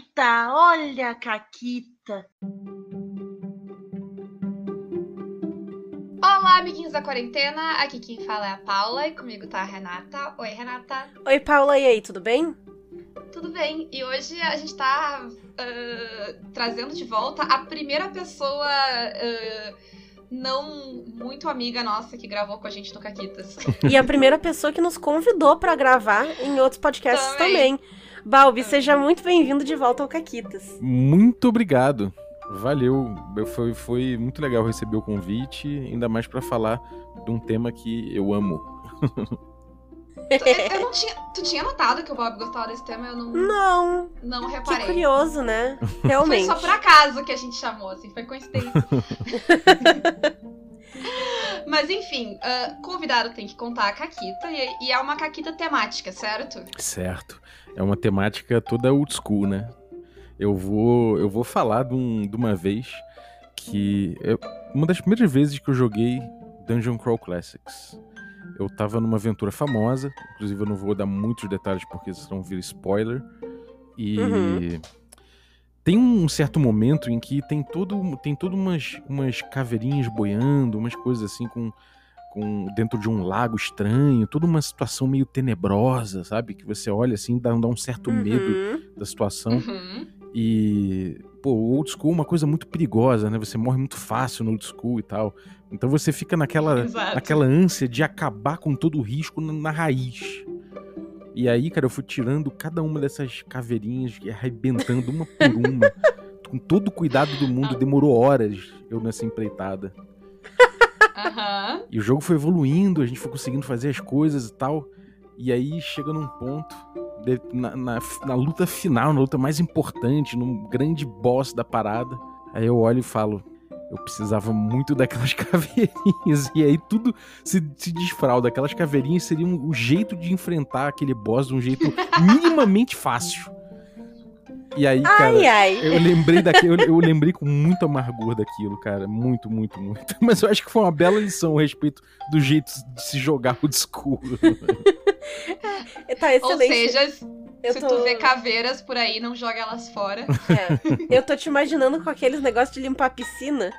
Caquita, olha a Caquita. Olá, amiguinhos da quarentena. Aqui quem fala é a Paula e comigo tá a Renata. Oi, Renata. Oi, Paula, e aí, tudo bem? Tudo bem. E hoje a gente tá uh, trazendo de volta a primeira pessoa uh, não muito amiga nossa que gravou com a gente no Caquitas. E a primeira pessoa que nos convidou para gravar em outros podcasts também. também. Balbi, seja muito bem-vindo de volta ao Caquitas. Muito obrigado. Valeu. Foi, foi muito legal receber o convite, ainda mais para falar de um tema que eu amo. tu, eu não tinha, tu tinha notado que o Bob gostava desse tema? Eu não. Não. Não reparei. Que curioso, né? Realmente. Foi só por acaso que a gente chamou, assim, foi coincidência. Mas enfim, uh, convidado tem que contar a Caquita e, e, é uma Caquita temática, certo? Certo. É uma temática toda old school, né? Eu vou, eu vou falar de, um, de uma vez que. Eu, uma das primeiras vezes que eu joguei Dungeon Crawl Classics. Eu tava numa aventura famosa, inclusive eu não vou dar muitos detalhes porque senão vira spoiler. E. Uhum tem um certo momento em que tem todo tem todo umas, umas caveirinhas boiando, umas coisas assim com, com dentro de um lago estranho, toda uma situação meio tenebrosa, sabe? Que você olha assim, dá, dá um certo uhum. medo da situação. Uhum. E, pô, o old school é uma coisa muito perigosa, né? Você morre muito fácil no old school e tal. Então você fica naquela, naquela ânsia de acabar com todo o risco na, na raiz. E aí, cara, eu fui tirando cada uma dessas caveirinhas e arrebentando uma por uma. com todo o cuidado do mundo. Demorou horas eu nessa empreitada. Uhum. E o jogo foi evoluindo, a gente foi conseguindo fazer as coisas e tal. E aí chega num ponto, de, na, na, na, luta final, na luta mais importante, num grande boss da parada. Aí eu olho e falo: eu precisava muito daquelas caveirinhas. E aí tudo se, se desfralda. Aquelas caveirinhas seriam o jeito de enfrentar aquele boss de um jeito minimamente fácil. E aí, cara, ai, ai. eu lembrei daquilo, eu, eu, lembrei com muito amargor daquilo, cara. Muito, muito, muito. Mas eu acho que foi uma bela lição a respeito do jeito de se jogar o discurso. tá excelente. Ou seja, eu Se tô... tu vê caveiras por aí, não joga elas fora. É. Eu tô te imaginando com aqueles negócios de limpar a piscina,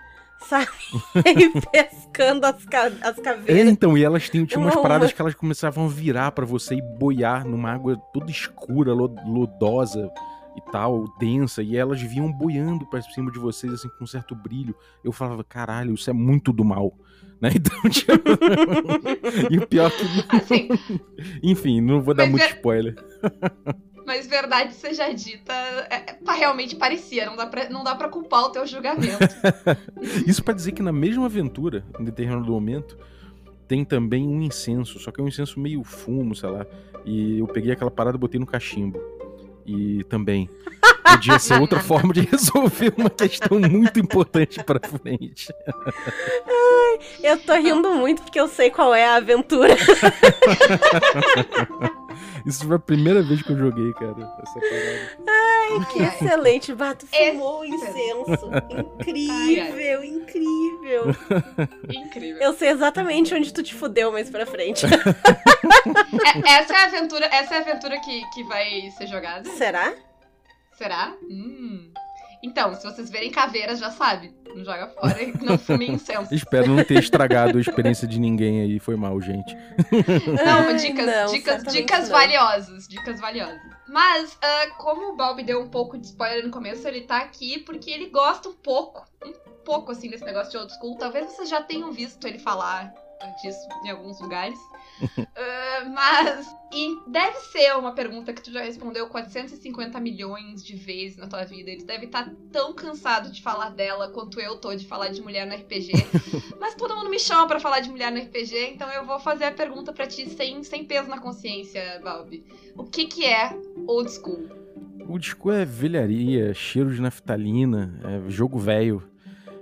sabe? e pescando as, ca... as caveiras. É, então, e elas tinham, tinham umas uma... paradas que elas começavam a virar para você e boiar numa água toda escura, lodosa e tal, densa, e elas vinham boiando pra cima de vocês, assim, com um certo brilho. Eu falava, caralho, isso é muito do mal. Né? Então, tipo... e o pior que. Assim, Enfim, não vou dar muito ver... spoiler. Mas verdade seja dita, é, é, realmente parecia, não dá, pra, não dá pra culpar o teu julgamento. Isso para dizer que na mesma aventura, em determinado momento, tem também um incenso, só que é um incenso meio fumo, sei lá. E eu peguei aquela parada e botei no cachimbo. E também podia ser outra forma de resolver uma questão muito importante para frente. Ai, eu tô rindo muito porque eu sei qual é a aventura. Isso foi a primeira vez que eu joguei, cara, essa parada. Ai, que excelente. Bato fumou o incenso. Incrível, ai, ai. incrível. Incrível. Eu sei exatamente onde tu te fudeu mais pra frente. É, essa é a aventura, essa é a aventura que, que vai ser jogada? Será? Será? Hum. Então, se vocês verem caveiras, já sabe. Não joga fora e não fume incenso. Espero não ter estragado a experiência de ninguém aí. Foi mal, gente. Não, dicas, não, dicas, dicas não. valiosas. Dicas valiosas. Mas, uh, como o Bob deu um pouco de spoiler no começo, ele tá aqui porque ele gosta um pouco, um pouco assim, desse negócio de old school. Talvez vocês já tenham visto ele falar disso em alguns lugares uh, mas. E deve ser uma pergunta que tu já respondeu 450 milhões de vezes na tua vida. Eles devem estar tá tão cansados de falar dela quanto eu tô de falar de mulher no RPG. mas todo mundo me chama para falar de mulher no RPG, então eu vou fazer a pergunta para ti sem, sem peso na consciência, Balbi. O que, que é old school? Old school é velharia, cheiro de naftalina, é jogo velho.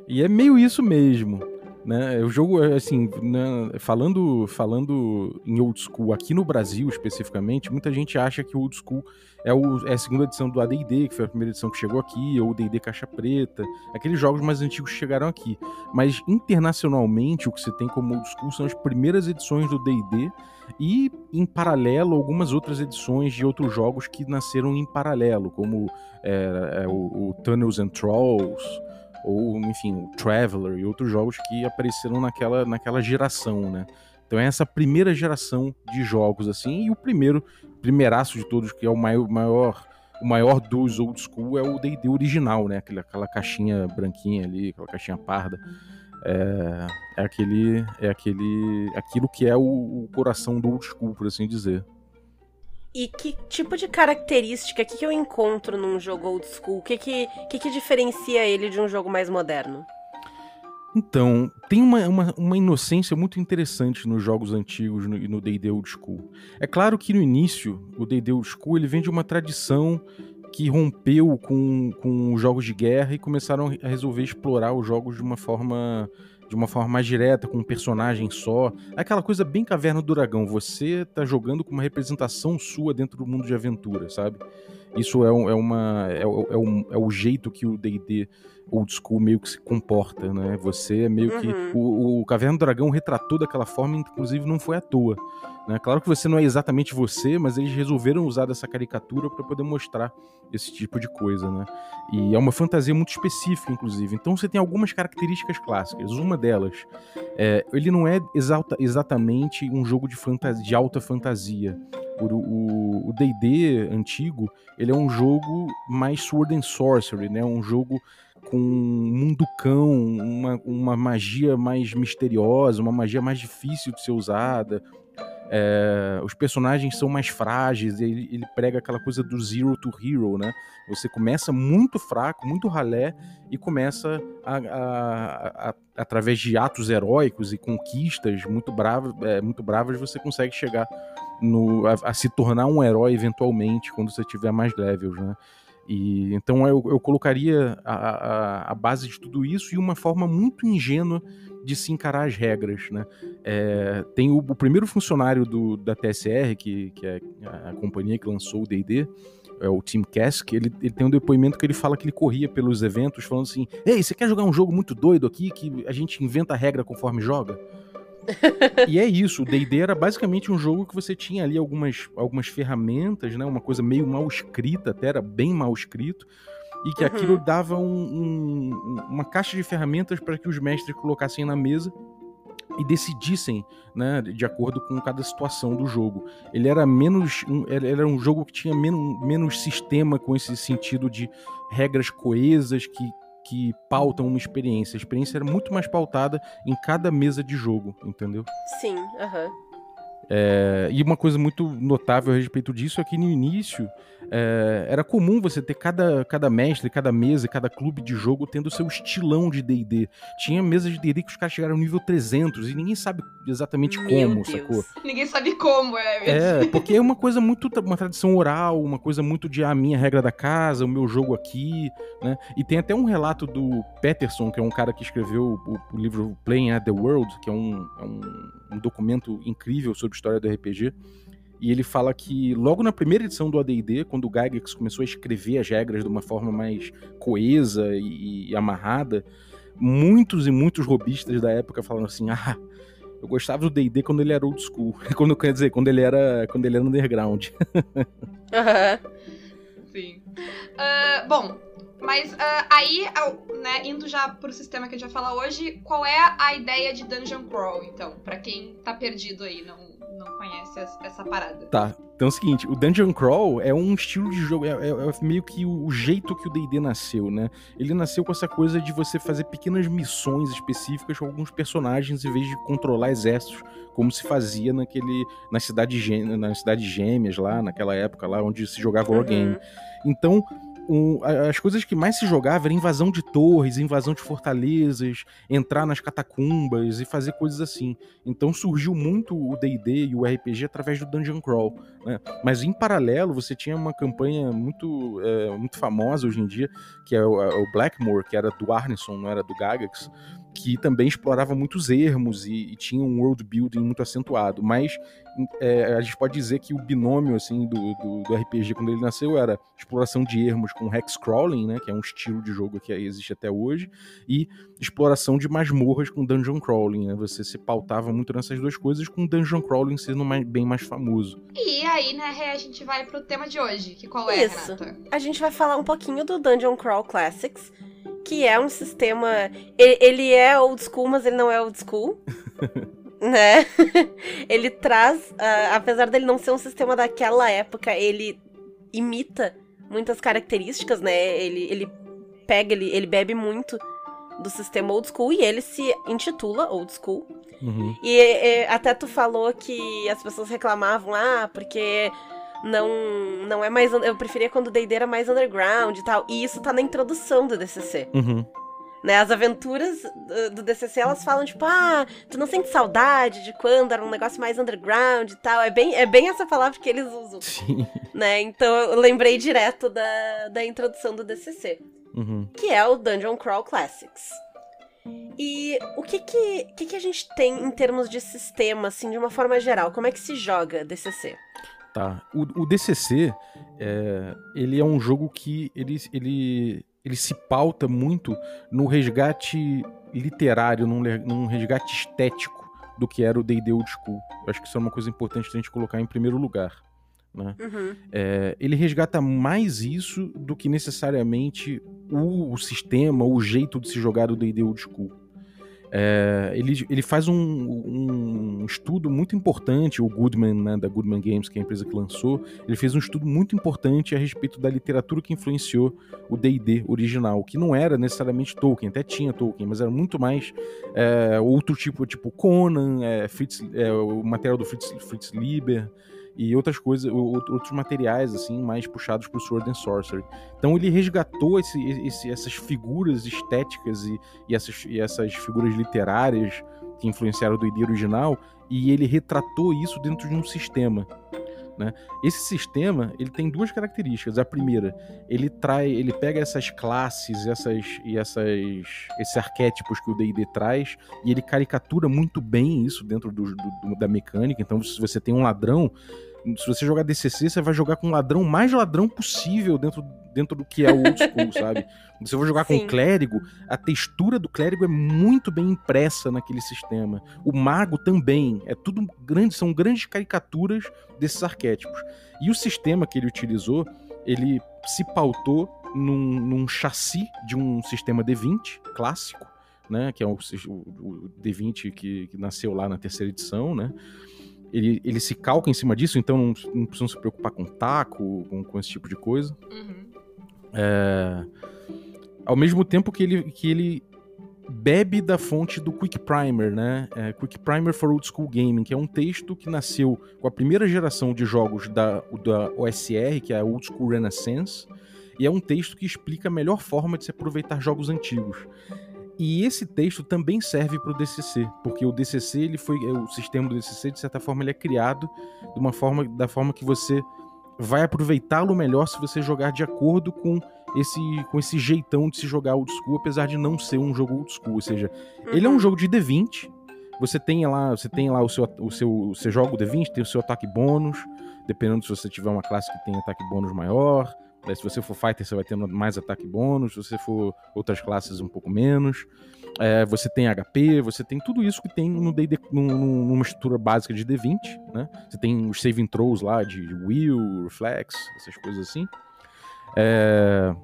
E é meio isso mesmo. Né? O jogo, assim, né, falando, falando em old school aqui no Brasil especificamente, muita gente acha que old school é, o, é a segunda edição do AD&D, que foi a primeira edição que chegou aqui, ou o D&D Caixa Preta, aqueles jogos mais antigos que chegaram aqui. Mas internacionalmente, o que você tem como old school são as primeiras edições do D&D e, em paralelo, algumas outras edições de outros jogos que nasceram em paralelo, como é, é, o, o Tunnels and Trolls, ou, enfim, o Traveler e outros jogos que apareceram naquela, naquela geração, né? Então é essa primeira geração de jogos, assim, e o primeiro, primeiraço de todos, que é o maior, o maior dos old school é o D&D original, né? Aquela, aquela caixinha branquinha ali, aquela caixinha parda. É, é aquele, é aquele, aquilo que é o, o coração do old school, por assim dizer. E que tipo de característica, que, que eu encontro num jogo old school? O que, que, que, que diferencia ele de um jogo mais moderno? Então, tem uma, uma, uma, inocência muito interessante nos jogos antigos e no D&D Old School. É claro que no início, o D&D Old School ele vem de uma tradição que rompeu com, com os jogos de guerra e começaram a resolver explorar os jogos de uma forma de uma forma mais direta, com um personagem só. Aquela coisa bem caverna do dragão. Você tá jogando com uma representação sua dentro do mundo de aventura, sabe? Isso é, é uma. É, é, um, é o jeito que o DD old school meio que se comporta, né? Você é meio uhum. que. O, o Caverna do Dragão retratou daquela forma, inclusive não foi à toa. Né? Claro que você não é exatamente você, mas eles resolveram usar dessa caricatura para poder mostrar esse tipo de coisa, né? E é uma fantasia muito específica, inclusive. Então você tem algumas características clássicas. Uma delas, é, ele não é exalta, exatamente um jogo de, fantasia, de alta fantasia. O D&D antigo, ele é um jogo mais Sword and Sorcery, né? Um jogo com um mundo cão, uma, uma magia mais misteriosa, uma magia mais difícil de ser usada, é, os personagens são mais frágeis, ele, ele, prega aquela coisa do zero to hero, né? Você começa muito fraco, muito ralé, e começa a, a, a, através de atos heróicos e conquistas muito bravas, é, muito bravas, você consegue chegar no, a, se tornar um herói eventualmente quando você tiver mais levels, né? E, então eu, eu colocaria a, a, a, base de tudo isso e uma forma muito ingênua de se encarar as regras. Né? É, tem o, o, primeiro funcionário do, da TSR, que, que é a, a companhia que lançou o DD, é o Tim Kask, ele, ele tem um depoimento que ele fala que ele corria pelos eventos falando assim: Ei, você quer jogar um jogo muito doido aqui que a gente inventa a regra conforme joga? E é isso, o D&D era basicamente um jogo que você tinha ali algumas, algumas ferramentas, né, uma coisa meio mal escrita, até era bem mal escrito, e que uhum. aquilo dava um, um, uma caixa de ferramentas para que os mestres colocassem na mesa e decidissem, né, de acordo com cada situação do jogo. Ele era menos, um, era um jogo que tinha menos, menos sistema com esse sentido de regras coesas que que pautam uma experiência. A experiência era muito mais pautada em cada mesa de jogo, entendeu? Sim, aham. É, e uma coisa muito notável a respeito disso é que no início é, era comum você ter cada, cada mestre, cada mesa, cada clube de jogo tendo seu estilão de D&D. Tinha mesas de D&D que os caras chegaram ao nível 300 e ninguém sabe exatamente Meu como, Deus. sacou? Ninguém sabe como, é É, porque é uma coisa muito, uma tradição oral, uma coisa muito de a ah, minha regra da casa, o meu jogo aqui, né? E tem até um relato do Peterson, que é um cara que escreveu o, o livro Playing at the World, que é um, é um, um documento incrível sobre história do RPG. E ele fala que logo na primeira edição do AD&D, quando o Gygax começou a escrever as regras de uma forma mais coesa e, e amarrada, muitos e muitos robistas da época falaram assim: "Ah, eu gostava do D&D quando ele era old school, quando quer dizer, quando ele era, quando ele era underground". Sim. Uh, bom, mas uh, aí, né, indo já pro sistema que a gente vai falar hoje, qual é a ideia de Dungeon Crawl, então? para quem tá perdido aí, não, não conhece essa parada. Tá. Então é o seguinte, o Dungeon Crawl é um estilo de jogo, é, é, é meio que o, o, jeito que o D&D nasceu, né? Ele nasceu com essa coisa de você fazer pequenas missões específicas com alguns personagens em vez de controlar exércitos, como se fazia naquele na cidade na cidade gêmeas lá, naquela época lá onde se jogava uhum. Wargame. Então, um, as coisas que mais se jogava era invasão de torres, invasão de fortalezas, entrar nas catacumbas e fazer coisas assim. Então surgiu muito o D&D e o RPG através do Dungeon Crawl. Né? Mas em paralelo você tinha uma campanha muito, é, muito famosa hoje em dia, que é o, o Blackmore, que era do Arneson, não era do Gagax, que também explorava muitos ermos e, e tinha um world building muito acentuado. Mas é, a gente pode dizer que o binômio assim do, do, do, RPG quando ele nasceu era exploração de ermos com hex crawling, né, que é um estilo de jogo que existe até hoje, e exploração de masmorras com dungeon crawling. Né, você se pautava muito nessas duas coisas, com dungeon crawling sendo mais, bem mais famoso. E aí, né, a gente vai pro tema de hoje, que qual é, Isso. Renata? A gente vai falar um pouquinho do Dungeon Crawl Classics, que é um sistema. Ele, é old school, mas ele não é old school. né? ele traz, uh, apesar dele não ser um sistema daquela época, ele imita muitas características, né? Ele, ele pega, ele, ele bebe muito do sistema old school e ele se intitula old school. Uhum. E, e, até tu falou que as pessoas reclamavam, ah, porque não não é mais. Eu preferia quando o D&D era mais underground e tal. E isso tá na introdução do DCC. Uhum. Né, as aventuras do DCC, elas falam, tipo, ah, tu não sente saudade de quando era um negócio mais underground e tal. É bem, é bem essa palavra que eles usam. Sim. Né? Então eu lembrei direto da, da introdução do DCC. Uhum. Que é o Dungeon Crawl Classics. E o que que, que que a gente tem em termos de sistema, assim, de uma forma geral? Como é que se joga DCC? Tá. O, o DCC, é, ele é um jogo que ele, ele, ele se pauta muito no resgate literário, num, num resgate estético do que era o D&D Old School. Eu acho que isso é uma coisa importante a gente colocar em primeiro lugar. Né? Uhum. É, ele resgata mais isso do que necessariamente o, o sistema, o jeito de se jogar o D&D Old School. É, ele, ele faz um, um, estudo muito importante, o Goodman, né, da Goodman Games, que é a empresa que lançou, ele fez um estudo muito importante a respeito da literatura que influenciou o D&D original, que não era necessariamente Tolkien, até tinha Tolkien, mas era muito mais é, outro tipo, tipo Conan, é, Fritz, é, o material do Fritz, Fritz Lieber, e outras coisas, outros materiais assim mais puxados para o Sword and Sorcery. Então ele resgatou esse, esse, essas figuras estéticas e, e, essas, e essas figuras literárias que influenciaram o D&D original e ele retratou isso dentro de um sistema. Né? Esse sistema ele tem duas características. A primeira, ele traz, ele pega essas classes, essas e essas, esses arquétipos que o D&D traz e ele caricatura muito bem isso dentro do, do, da mecânica. Então, se você tem um ladrão, se você jogar DCC, você vai jogar com o ladrão mais ladrão possível dentro, dentro do que é o old school, sabe? Se você for jogar Sim. com o clérigo, a textura do clérigo é muito bem impressa naquele sistema. O mago também. É tudo grande, são grandes caricaturas desses arquétipos. E o sistema que ele utilizou, ele se pautou num, num chassi de um sistema D20 clássico, né? Que é o, o, o D20 que, que nasceu lá na terceira edição, né? Ele, ele se calca em cima disso, então não, não precisam se preocupar com taco, com, com esse tipo de coisa. Uhum. É, ao mesmo tempo que ele, que ele bebe da fonte do Quick Primer, né? É, Quick Primer for Old School Gaming, que é um texto que nasceu com a primeira geração de jogos da, da OSR, que é a Old School Renaissance, e é um texto que explica a melhor forma de se aproveitar jogos antigos. E esse texto também serve para o DCC, porque o DCC, ele foi o sistema do DCC, de certa forma, ele é criado de uma forma da forma que você vai aproveitá-lo melhor se você jogar de acordo com esse com esse jeitão de se jogar old school, apesar de não ser um jogo old school, ou seja, ele é um uhum. jogo de D20. Você tem lá, você tem lá o seu o seu você joga o D20, tem o seu ataque bônus, dependendo se você tiver uma classe que tem ataque bônus maior, se você for fighter, você vai ter mais ataque bônus. Se você for outras classes, um pouco menos. É, você tem HP, você tem tudo isso que tem no D&D, numa estrutura básica de D20, né? Você tem os saving throws lá de will, reflex, essas coisas assim. É...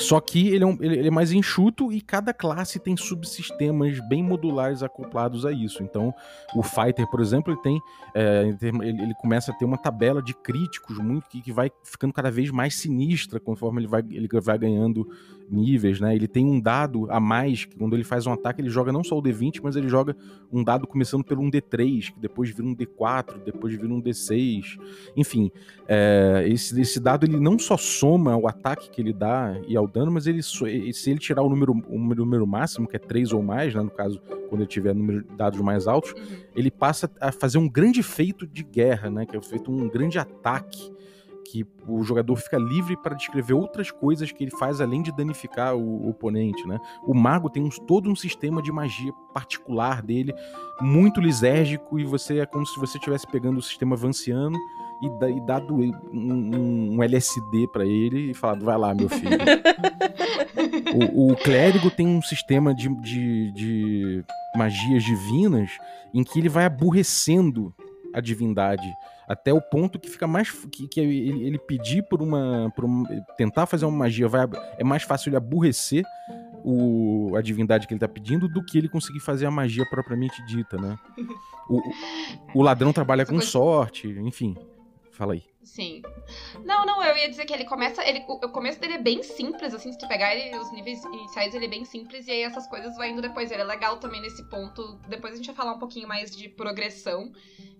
Só que ele é, um, ele é, mais enxuto e cada classe tem subsistemas bem modulares acoplados a isso. Então, o Fighter, por exemplo, ele tem. É, ele, ele, começa a ter uma tabela de críticos muito que, que vai ficando cada vez mais sinistra conforme ele vai, ele vai ganhando níveis, né? Ele tem um dado a mais, que quando ele faz um ataque, ele joga não só o D20, mas ele joga um dado começando pelo um D3, que depois vira um D4, depois vira um D6. Enfim, é, esse, esse dado ele não só soma o ataque que ele dá e ao dano, mas ele se ele tirar o número, o número máximo, que é 3 ou mais, né, no caso, quando ele tiver número de dados mais altos, uhum. ele passa a fazer um grande feito de guerra, né? Que é feito um grande ataque que o jogador fica livre para descrever outras coisas que ele faz além de danificar o, o oponente, né? O mago tem um, todo um sistema de magia particular dele, muito lisérgico, e você é como se você estivesse pegando o sistema vanciano e, e dado um, um LSD para ele e falado, vai lá, meu filho. o, o, clérigo tem um sistema de, de, de magias divinas em que ele vai aborrecendo a divindade até o ponto que fica mais que, que ele, ele, pedir por uma, por tentar fazer uma magia vai é mais fácil ele aborrecer o, a divindade que ele tá pedindo do que ele conseguir fazer a magia propriamente dita, né? O, o ladrão trabalha com sorte, enfim. Fala aí. Sim. Não, não, eu ia dizer que ele começa. Ele, o, o começo dele é bem simples, assim, se tu pegar ele, os níveis iniciais, ele é bem simples, e aí essas coisas vão indo depois. Ele é legal também nesse ponto. Depois a gente vai falar um pouquinho mais de progressão.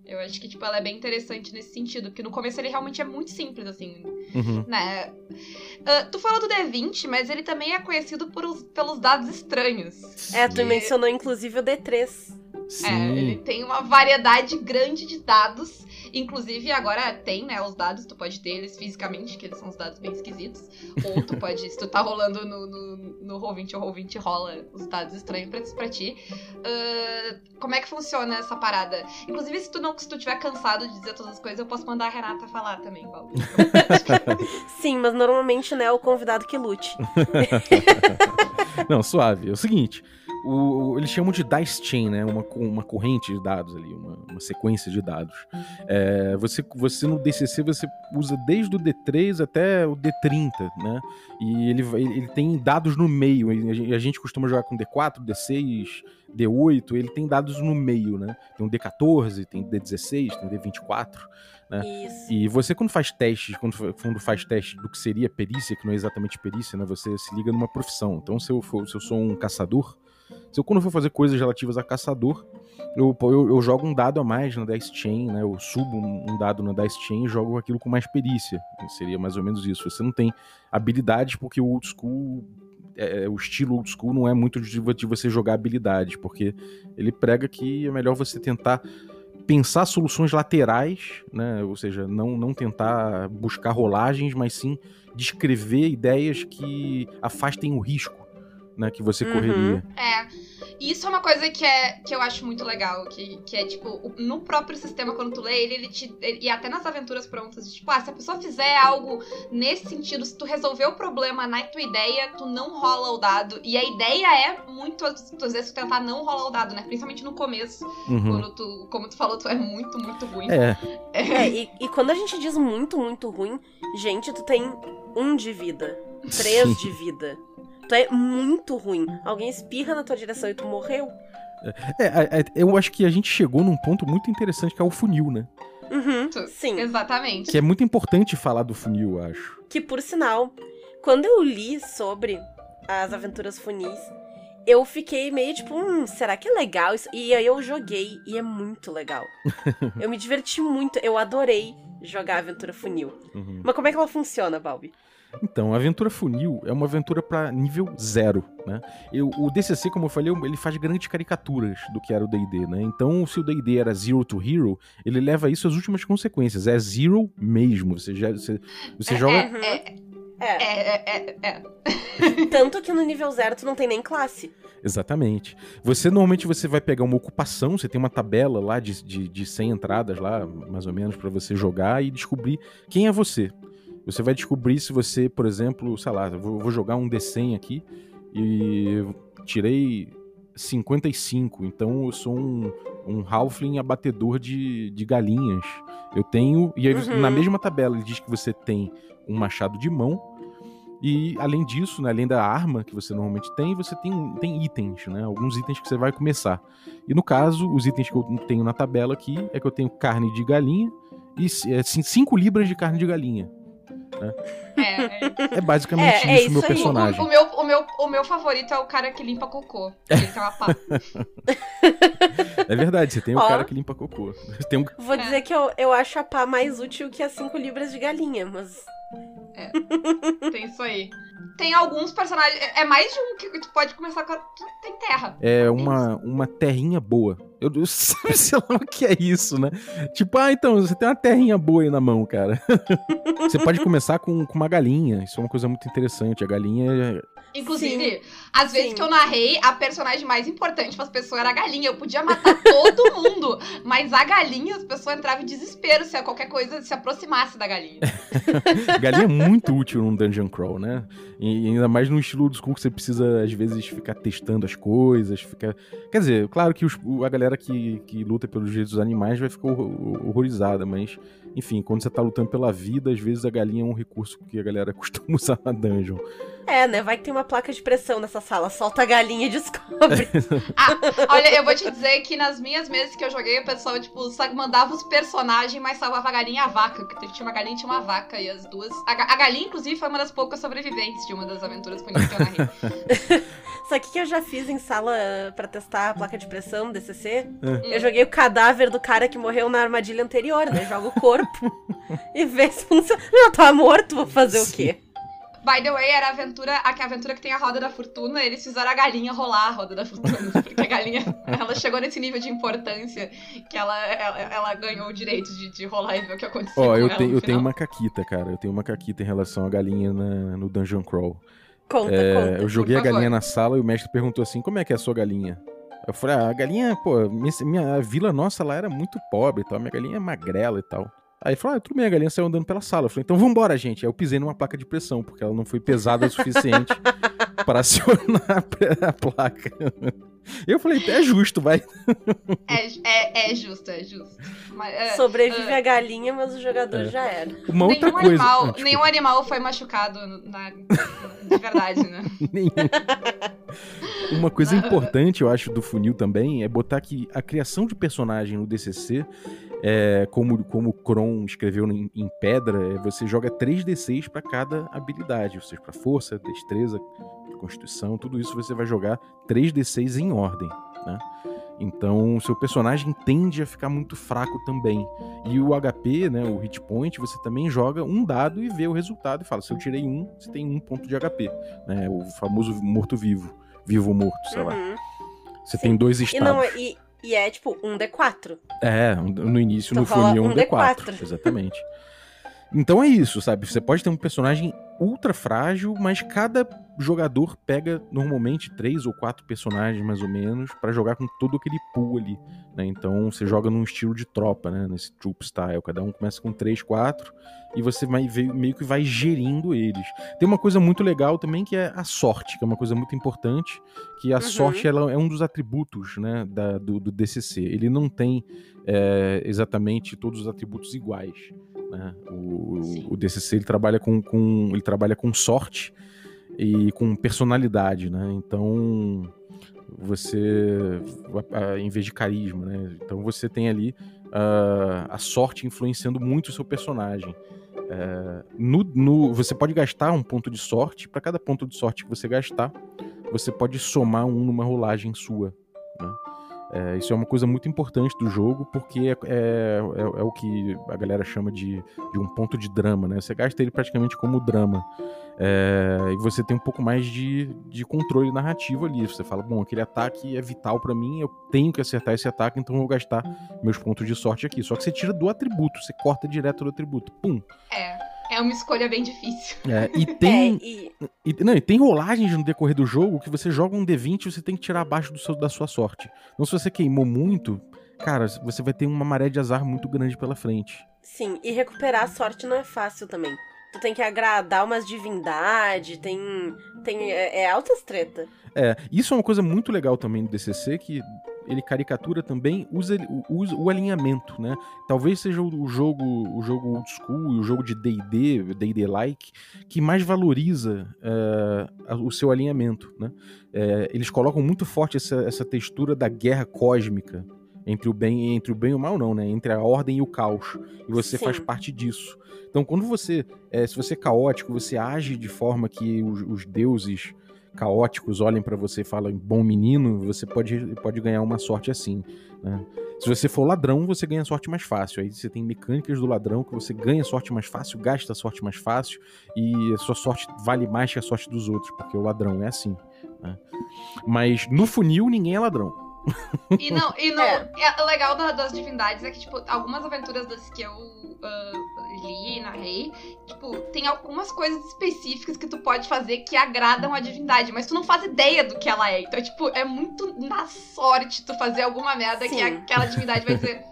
Eu acho que, tipo, ela é bem interessante nesse sentido, porque no começo ele realmente é muito simples, assim, uhum. né? Uh, tu fala do D20, mas ele também é conhecido por os, pelos dados estranhos. É, tu mencionou inclusive o D3. Sim. É, ele tem uma variedade grande de dados. Inclusive, agora tem, né, os dados, tu pode ter eles fisicamente, que eles são os dados bem esquisitos. Ou tu pode, se tu tá rolando no, no, no Roll20 ou Roll20 rola os dados estranhos pra, pra ti. Uh, como é que funciona essa parada? Inclusive, se tu não se tu tiver cansado de dizer todas as coisas, eu posso mandar a Renata falar também, Paulo. Sim, mas normalmente, né, é o convidado que lute. não, suave. É o seguinte o, eles chamam de dice chain, né? Uma, uma corrente de dados ali, uma, uma sequência de dados. É, você, você no DCC você usa desde o D3 até o D30, né? E ele, ele tem dados no meio. A gente costuma jogar com D4, D6, D8. Ele tem dados no meio, né? Tem um D14, tem D16, tem D24. Né? Isso. E você, quando faz testes, quando, quando faz teste do que seria perícia, que não é exatamente perícia, né? Você se liga numa profissão. Então, se eu, for, se eu sou um caçador, se eu, quando for fazer coisas relativas a caçador, eu, eu, eu, jogo um dado a mais na Dice Chain, né? Eu subo um dado na Dice Chain e jogo aquilo com mais perícia. Seria mais ou menos isso. Você não tem habilidades porque o old school. É, é o estilo old school não é muito de você jogar habilidades, porque ele prega que é melhor você tentar pensar soluções laterais, né? Ou seja, não, não tentar buscar rolagens, mas sim descrever ideias que afastem o risco né, que você uhum. correria. É. E isso é uma coisa que, é, que eu acho muito legal, que, que é, tipo, no próprio sistema, quando tu lê ele, ele te. Ele, e até nas aventuras prontas, de, tipo, ah, se a pessoa fizer algo nesse sentido, se tu resolver o problema na tua ideia, tu não rola o dado. E a ideia é muito, às vezes, tu tentar não rolar o dado, né? Principalmente no começo, uhum. quando tu, como tu falou, tu é muito, muito ruim. É. é. é e, e quando a gente diz muito, muito ruim, gente, tu tem um de vida, três Sim. de vida tu é muito ruim. Alguém espirra na tua direção e tu morreu. É, é, é, eu acho que a gente chegou num ponto muito interessante que é o funil, né? Uhum, sim. Exatamente. Que é muito importante falar do funil, eu acho. Que, por sinal, quando eu li sobre as aventuras funis, eu fiquei meio tipo, hum, será que é legal isso? E aí eu joguei e é muito legal. eu me diverti muito, eu adorei jogar a aventura funil. Uhum. Mas como é que ela funciona, Balbi? Então, a aventura funil é uma aventura para nível zero, né? Eu, o DCC, como eu falei, ele faz grandes caricaturas do que era o D&D, né? Então, se o D&D era zero to hero, ele leva isso às últimas consequências. É zero mesmo. Você, já, você, você é, joga... É, é, é, é, Tanto que no nível zero tu não tem nem classe. Exatamente. Você normalmente você vai pegar uma ocupação, você tem uma tabela lá de, de, de 100 entradas lá, mais ou menos, para você jogar e descobrir quem é você. Você vai descobrir se você, por exemplo, sei lá, vou, jogar um D100 aqui e tirei 55, então eu sou um, um halfling abatedor de, de galinhas. Eu tenho. E aí, uhum. na mesma tabela, ele diz que você tem um machado de mão. E além disso, né, além da arma que você normalmente tem, você tem, tem itens, né? Alguns itens que você vai começar. E no caso, os itens que eu tenho na tabela aqui é que eu tenho carne de galinha e 5 é, libras de carne de galinha. Né? É, é basicamente é, isso, é isso meu personagem. O, o, meu, o, meu, o meu favorito é o cara que limpa cocô. Ele tem uma pá. é verdade, você tem Ó, o cara que limpa cocô. Tem um... Vou dizer que eu, eu acho a pá mais útil que as 5 libras de galinha, mas. É. Tem isso aí. Tem alguns personagens. É, é mais de um que tu pode começar com. A... Tem terra. É uma, uma terrinha boa Eu, eu sei lá o que é isso, né? Tipo, ah, então, você tem uma terrinha boa aí na mão, cara. você pode começar com, com uma galinha. Isso é uma coisa muito interessante. A galinha Inclusive, Sim. às vezes Sim. que eu narrei, a personagem mais importante para as pessoas era a galinha. Eu podia matar todo mundo, mas a galinha, as pessoas entravam em desespero se qualquer coisa se aproximasse da galinha. galinha é muito útil num dungeon crawl, né? E ainda mais no estilo do school que você precisa, às vezes, ficar testando as coisas, ficar... Quer dizer, claro que os, a galera que, que luta pelos direitos dos animais vai ficar horrorizada, mas enfim, quando você tá lutando pela vida, às vezes a galinha é um recurso que a galera costuma usar na dungeon. É, né? Vai que tem uma placa de pressão nessa sala. Solta a galinha e descobre. ah, olha, eu vou te dizer que nas minhas mesas que eu joguei, o pessoal, tipo, mandava os personagens, mas salvava a galinha e a vaca. Porque tinha uma galinha e tinha uma vaca. E as duas. A, a galinha, inclusive, foi uma das poucas sobreviventes de uma das aventuras que eu narrei. Sabe o que eu já fiz em sala para testar a placa de pressão DCC? É. Eu joguei o cadáver do cara que morreu na armadilha anterior, né? Joga o corpo e vê se funciona. Não, tá morto, vou fazer Sim. o quê? By the way, era a aventura, a, a aventura que tem a roda da fortuna, eles fizeram a galinha rolar a roda da fortuna. Porque a galinha, ela chegou nesse nível de importância que ela, ela, ela ganhou o direito de, de rolar e ver o que aconteceu. Ó, oh, eu, tenho, eu tenho uma caquita, cara. Eu tenho uma caquita em relação à galinha na, no Dungeon Crawl. Conta, é, conta. Eu joguei a galinha na sala e o mestre perguntou assim: como é que é a sua galinha? Eu falei, ah, a galinha, pô, minha, minha a vila nossa lá era muito pobre e tal, minha galinha é magrela e tal. Aí ele falou, ah, tudo bem, a galinha saiu andando pela sala. Eu falei, então vambora, gente. Aí eu pisei numa placa de pressão, porque ela não foi pesada o suficiente para acionar a placa. Eu falei, é justo, vai. É, é, é justo, é justo. Mas, é, Sobrevive uh, a galinha, mas o jogador é. já era. Uma outra nenhum coisa. Animal, ah, nenhum animal foi machucado na, de verdade, né? nenhum. Uma coisa importante, eu acho, do funil também é botar que a criação de personagem no DCC é, como, como o Kron escreveu em, em pedra, é, você joga 3d6 para cada habilidade, ou seja, para força, destreza, constituição, tudo isso você vai jogar 3d6 em ordem, né? Então, seu personagem tende a ficar muito fraco também. E o HP, né, o hit point, você também joga um dado e vê o resultado e fala: se eu tirei um, você tem um ponto de HP, né? O famoso morto-vivo, vivo-morto, sei uhum. lá. Você Sim. tem dois estados. E, não, e, e é tipo um D4. É, no início, então no funil, um, um D4. D4. Exatamente. Então é isso, sabe? Você pode ter um personagem ultra frágil, mas cada jogador pega normalmente três ou quatro personagens mais ou menos para jogar com todo aquele pool ali, né? Então você joga num estilo de tropa, né? Nesse troop style, cada um começa com três, quatro e você vai, meio que vai gerindo eles. Tem uma coisa muito legal também que é a sorte, que é uma coisa muito importante, que a uhum. sorte ela é um dos atributos, né, da, do, do DCC. Ele não tem é, exatamente todos os atributos iguais. Né? O, o, DCC ele trabalha com, com, ele trabalha com sorte e com personalidade, né? Então você, em vez de carisma, né? Então você tem ali uh, a sorte influenciando muito o seu personagem. Uh, no, no, você pode gastar um ponto de sorte. Para cada ponto de sorte que você gastar, você pode somar um numa rolagem sua. É, isso é uma coisa muito importante do jogo, porque é, é, é, é o que a galera chama de, de, um ponto de drama, né? Você gasta ele praticamente como drama. É, e você tem um pouco mais de, de controle narrativo ali. Você fala, bom, aquele ataque é vital para mim, eu tenho que acertar esse ataque, então eu vou gastar meus pontos de sorte aqui. Só que você tira do atributo, você corta direto do atributo. Pum! É. É uma escolha bem difícil. É, e tem. É, e... E, não, e tem rolagens no decorrer do jogo que você joga um D20 e você tem que tirar abaixo do seu, da sua sorte. Então, se você queimou muito, cara, você vai ter uma maré de azar muito grande pela frente. Sim, e recuperar a sorte não é fácil também. Tu tem que agradar umas divindades, tem. tem é, é altas treta. É, isso é uma coisa muito legal também do DCC, que ele caricatura também usa, usa o alinhamento, né? Talvez seja o jogo, o jogo old school, o jogo de D&D, D&D-like, que mais valoriza uh, o seu alinhamento, né? Uh, eles colocam muito forte essa, essa textura da guerra cósmica entre o bem entre o bem e o mal não, né? Entre a ordem e o caos. E você Sim. faz parte disso. Então, quando você, é, se você é caótico, você age de forma que os, os deuses caóticos olhem para você e falem bom menino, você pode, pode ganhar uma sorte assim. Né? Se você for ladrão, você ganha sorte mais fácil. Aí você tem mecânicas do ladrão que você ganha sorte mais fácil, gasta sorte mais fácil e a sua sorte vale mais que a sorte dos outros, porque o ladrão é assim. Né? Mas no funil ninguém é ladrão. E não, e não. É. é legal das divindades é que, tipo, algumas aventuras das que eu uh, li, narrei, tipo, tem algumas coisas específicas que tu pode fazer que agradam a divindade, mas tu não faz ideia do que ela é. Então, tipo, é muito na sorte tu fazer alguma merda Sim. que aquela divindade vai dizer.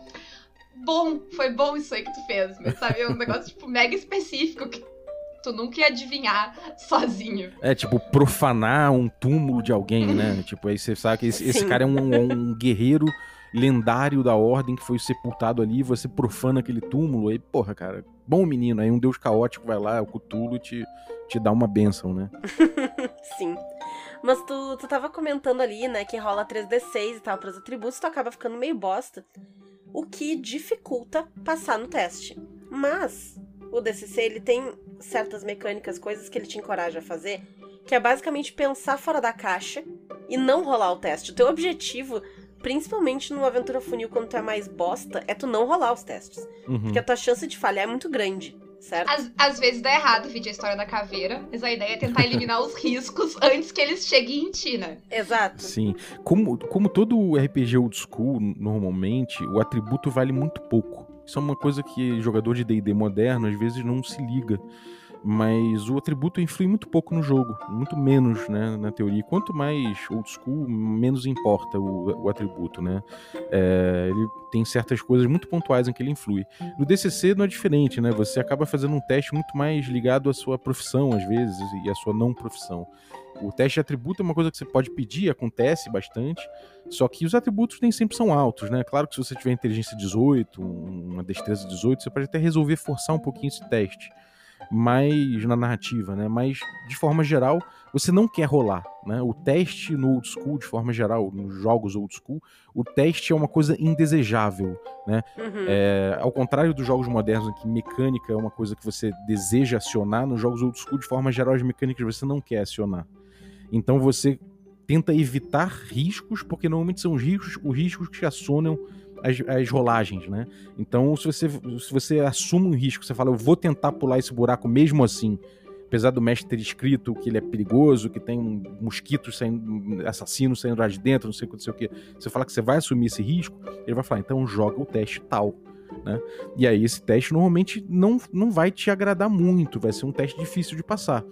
Bom, foi bom isso aí que tu fez, mas sabe? É um negócio, tipo, mega específico que tu nunca ia adivinhar sozinho. É, tipo, profanar um túmulo de alguém, né? tipo, aí você sabe que esse, esse cara é um, um, guerreiro lendário da ordem que foi sepultado ali, você profana aquele túmulo, aí, porra, cara, bom menino, aí um deus caótico vai lá, o Cthulhu, e te, te dá uma benção, né? Sim. Mas tu, tu tava comentando ali, né, que rola 3D6 e tal pros atributos, tu acaba ficando meio bosta, o que dificulta passar no teste. Mas o DCC ele tem certas mecânicas, coisas que ele te encoraja a fazer, que é basicamente pensar fora da caixa e não rolar o teste. O teu objetivo, principalmente numa aventura funil quando tu é mais bosta, é tu não rolar os testes. Uhum. Porque a tua chance de falhar é muito grande. Certo? Às, às vezes dá errado, vídeo a história da caveira, mas a ideia é tentar eliminar os riscos antes que eles cheguem em ti, né? Exato. Sim. Como, como todo RPG old school, normalmente, o atributo vale muito pouco. Isso é uma coisa que jogador de D&D moderno às vezes não se liga. Mas o atributo influi muito pouco no jogo, muito menos, né, na teoria. Quanto mais old school, menos importa o, o atributo, né? É, ele tem certas coisas muito pontuais em que ele influi. No DCC não é diferente, né? Você acaba fazendo um teste muito mais ligado à sua profissão, às vezes, e à sua não profissão. O teste de atributo é uma coisa que você pode pedir, acontece bastante, só que os atributos nem sempre são altos, né? Claro que se você tiver inteligência 18, uma destreza 18, você pode até resolver forçar um pouquinho esse teste mais na narrativa, né? Mas de forma geral, você não quer rolar, né? O teste no old school, de forma geral, nos jogos old school, o teste é uma coisa indesejável, né? Uhum. É, ao contrário dos jogos modernos, em que mecânica é uma coisa que você deseja acionar, nos jogos old school, de forma geral, as mecânicas você não quer acionar. Então você tenta evitar riscos, porque normalmente são os riscos, os riscos que acionam as, as, rolagens, né? Então, se você, se você assume um risco, você fala, eu vou tentar pular esse buraco mesmo assim, apesar do mestre ter escrito que ele é perigoso, que tem mosquitos saindo, assassinos saindo lá de dentro, não sei, não sei o que, você fala que você vai assumir esse risco, ele vai falar, então joga o teste tal. Né? E aí esse teste normalmente não, não vai te agradar muito, vai ser um teste difícil de passar.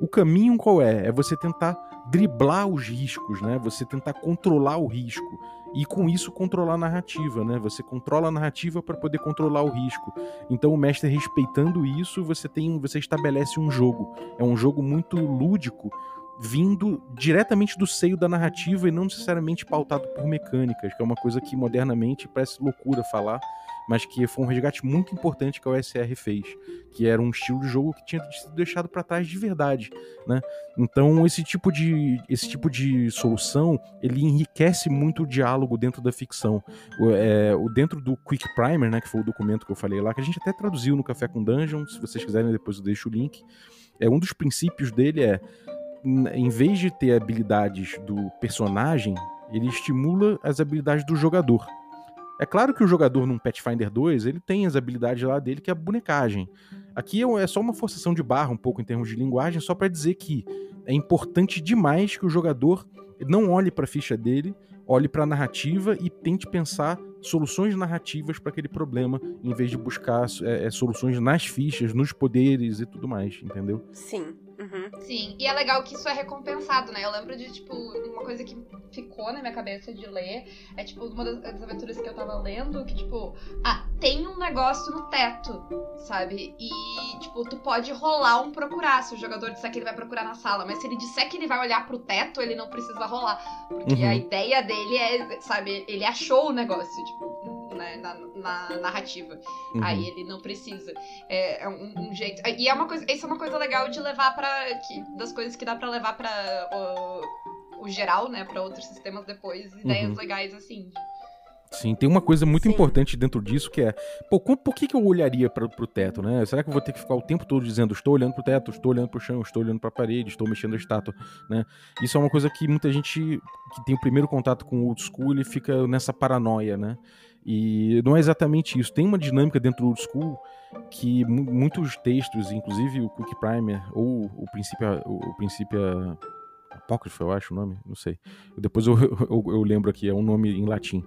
O caminho qual é? É você tentar driblar os riscos, né? Você tentar controlar o risco e com isso controlar a narrativa, né? Você controla a narrativa para poder controlar o risco. Então o mestre respeitando isso, você tem, você estabelece um jogo. É um jogo muito lúdico, vindo diretamente do seio da narrativa e não necessariamente pautado por mecânicas, que é uma coisa que modernamente parece loucura falar, mas que foi um resgate muito importante que a OSR fez, que era um estilo de jogo que tinha sido deixado para trás de verdade, né? Então esse tipo de esse tipo de solução ele enriquece muito o diálogo dentro da ficção. O, é, o dentro do Quick Primer, né, que foi o documento que eu falei lá, que a gente até traduziu no Café com Dungeon, se vocês quiserem depois eu deixo o link. É um dos princípios dele é em vez de ter habilidades do personagem, ele estimula as habilidades do jogador. É claro que o jogador num Pathfinder 2, ele tem as habilidades lá dele, que é a bonecagem. Aqui é, é só uma forçação de barra, um pouco em termos de linguagem, só para dizer que é importante demais que o jogador não olhe para a ficha dele, olhe para a narrativa e tente pensar soluções narrativas para aquele problema, em vez de buscar é, é, soluções nas fichas, nos poderes e tudo mais, entendeu? Sim. Uhum. Sim, e é legal que isso é recompensado, né? Eu lembro de, tipo, uma coisa que ficou na minha cabeça de ler, é, tipo, uma das aventuras que eu tava lendo, que, tipo, ah, tem um negócio no teto, sabe? E, tipo, tu pode rolar um procurar, se o jogador disser que ele vai procurar na sala, mas se ele disser que ele vai olhar pro teto, ele não precisa rolar, porque uhum. a ideia dele é, sabe, ele achou o negócio, tipo, na, na narrativa. Uhum. Aí ele não precisa. É, é um, um, jeito. E é uma coisa. Isso é uma coisa legal de levar para Das coisas que dá para levar para o, o, geral, né? para outros sistemas depois. Ideias uhum. legais assim. Sim, tem uma coisa muito Sim. importante dentro disso que é, pô, por que, que eu olharia para pro teto, né? Será que eu vou ter que ficar o tempo todo dizendo estou olhando pro teto, estou olhando pro chão, estou olhando pra parede, estou mexendo a estátua, né? Isso é uma coisa que muita gente que tem o primeiro contato com o old school, ele fica nessa paranoia, né? E não é exatamente isso. Tem uma dinâmica dentro do old school que muitos textos, inclusive o Cook Primer ou o princípio, o princípio Apócrifo, eu acho o nome, não sei. Depois eu, eu, eu, lembro aqui, é um nome em latim.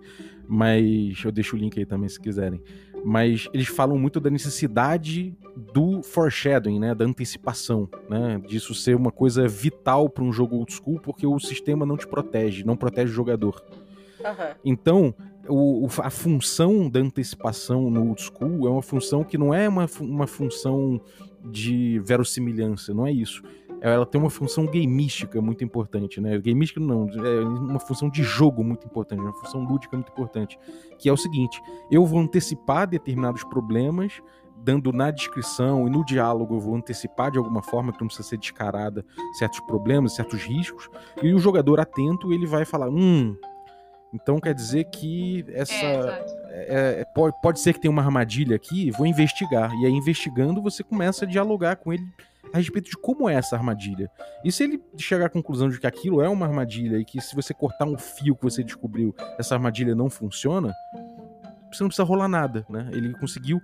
Mas eu deixo o link aí também se quiserem. Mas eles falam muito da necessidade do foreshadowing, né? Da antecipação, né? Disso ser uma coisa vital para um jogo old school, porque o sistema não te protege, não protege o jogador. Uhum. Então, o, a função da antecipação no old school é uma função que não é uma, uma função de verossimilhança, não é isso ela tem uma função gameística muito importante, né? Gameística não, é uma função de jogo muito importante, uma função lúdica muito importante, que é o seguinte: eu vou antecipar determinados problemas, dando na descrição e no diálogo eu vou antecipar de alguma forma que não precisa ser descarada certos problemas, certos riscos, e o jogador atento ele vai falar, hum, então quer dizer que essa é, é, é, pode, pode ser que tenha uma armadilha aqui, vou investigar. E aí investigando você começa a dialogar com ele a respeito de como é essa armadilha. E se ele chegar à conclusão de que aquilo é uma armadilha e que se você cortar um fio que você descobriu, essa armadilha não funciona, você não precisa rolar nada, né? Ele conseguiu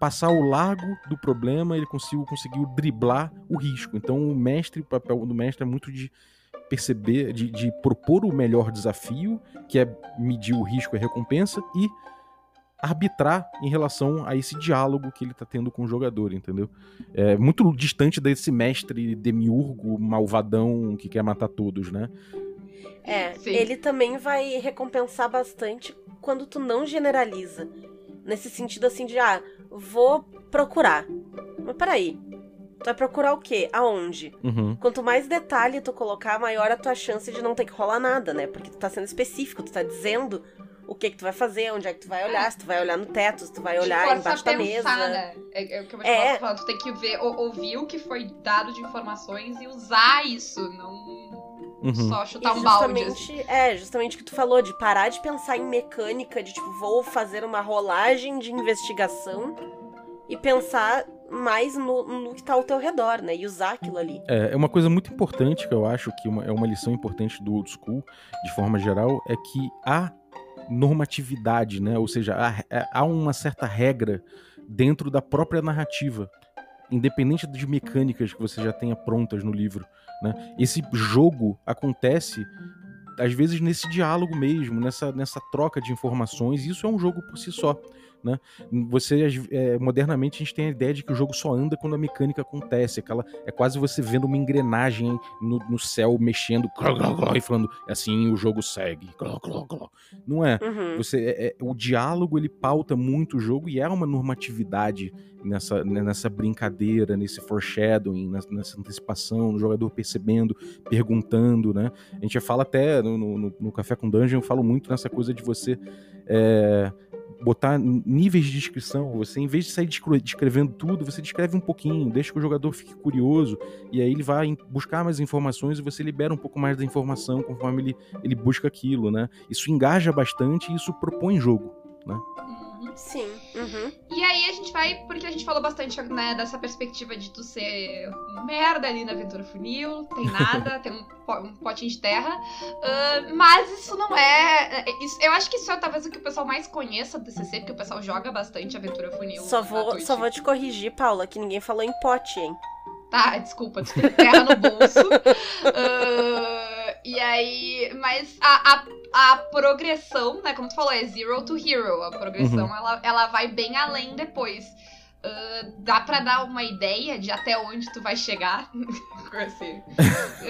passar o largo do problema, ele conseguiu, conseguiu driblar o risco. Então o mestre, o papel do mestre é muito de perceber, de, de propor o melhor desafio, que é medir o risco e a recompensa, e arbitrar em relação a esse diálogo que ele tá tendo com o jogador, entendeu? É muito distante desse mestre demiurgo, malvadão, que quer matar todos, né? É, Sim. ele também vai recompensar bastante quando tu não generaliza. Nesse sentido assim de, ah, vou procurar. Mas peraí, Tu vai procurar o quê? Aonde? Uhum. Quanto mais detalhe tu colocar, maior a tua chance de não ter que rolar nada, né? Porque tu tá sendo específico, tu tá dizendo o que que tu vai fazer, onde é que tu vai olhar, se tu vai olhar no teto, se tu vai olhar embaixo da mesa. Né? É, é o que eu vou é. falando, tu tem que ver, ouvir o que foi dado de informações e usar isso, não uhum. só chutar e um balde. Assim. É, justamente o que tu falou, de parar de pensar em mecânica, de tipo, vou fazer uma rolagem de investigação e pensar mais no, no que está ao teu redor, né? E usar aquilo ali. É, é uma coisa muito importante que eu acho que uma, é uma lição importante do old school, de forma geral, é que há normatividade, né? Ou seja, há, é, há uma certa regra dentro da própria narrativa, independente de mecânicas que você já tenha prontas no livro. Né? Esse jogo acontece às vezes nesse diálogo mesmo, nessa, nessa troca de informações. Isso é um jogo por si só. Né? Você, é, modernamente, a gente tem a ideia de que o jogo só anda quando a mecânica acontece. Aquela, é quase você vendo uma engrenagem no, no céu mexendo e falando assim o jogo segue. Não é. Uhum. Você, é, é, o diálogo ele pauta muito o jogo e é uma normatividade nessa, nessa brincadeira, nesse foreshadowing, nessa antecipação, no jogador percebendo, perguntando, né? A gente fala até no, no, no Café com Dungeon, eu falo muito nessa coisa de você é, botar níveis de descrição. Você, em vez de sair descrevendo tudo, você descreve um pouquinho, deixa que o jogador fique curioso, e aí ele vai buscar mais informações e você libera um pouco mais da informação conforme ele, ele busca aquilo, né? Isso engaja bastante e isso propõe jogo, né? Sim. Uhum. E aí a gente vai, porque a gente falou bastante, né, dessa perspectiva de tu ser merda ali na aventura funil, tem nada, tem um, um, potinho de terra. Uh, mas isso não é. é isso, eu acho que isso é talvez o que o pessoal mais conheça do DCC, porque o pessoal joga bastante aventura funil. Só vou, só vou te corrigir, Paula, que ninguém falou em pote, hein? Tá, desculpa, tu tem terra no bolso. uh, e aí. Mas a, a a progressão, né? Como tu falou, é zero to hero. A progressão, uhum. ela, ela vai bem além depois. Uh, dá para dar uma ideia de até onde tu vai chegar? assim,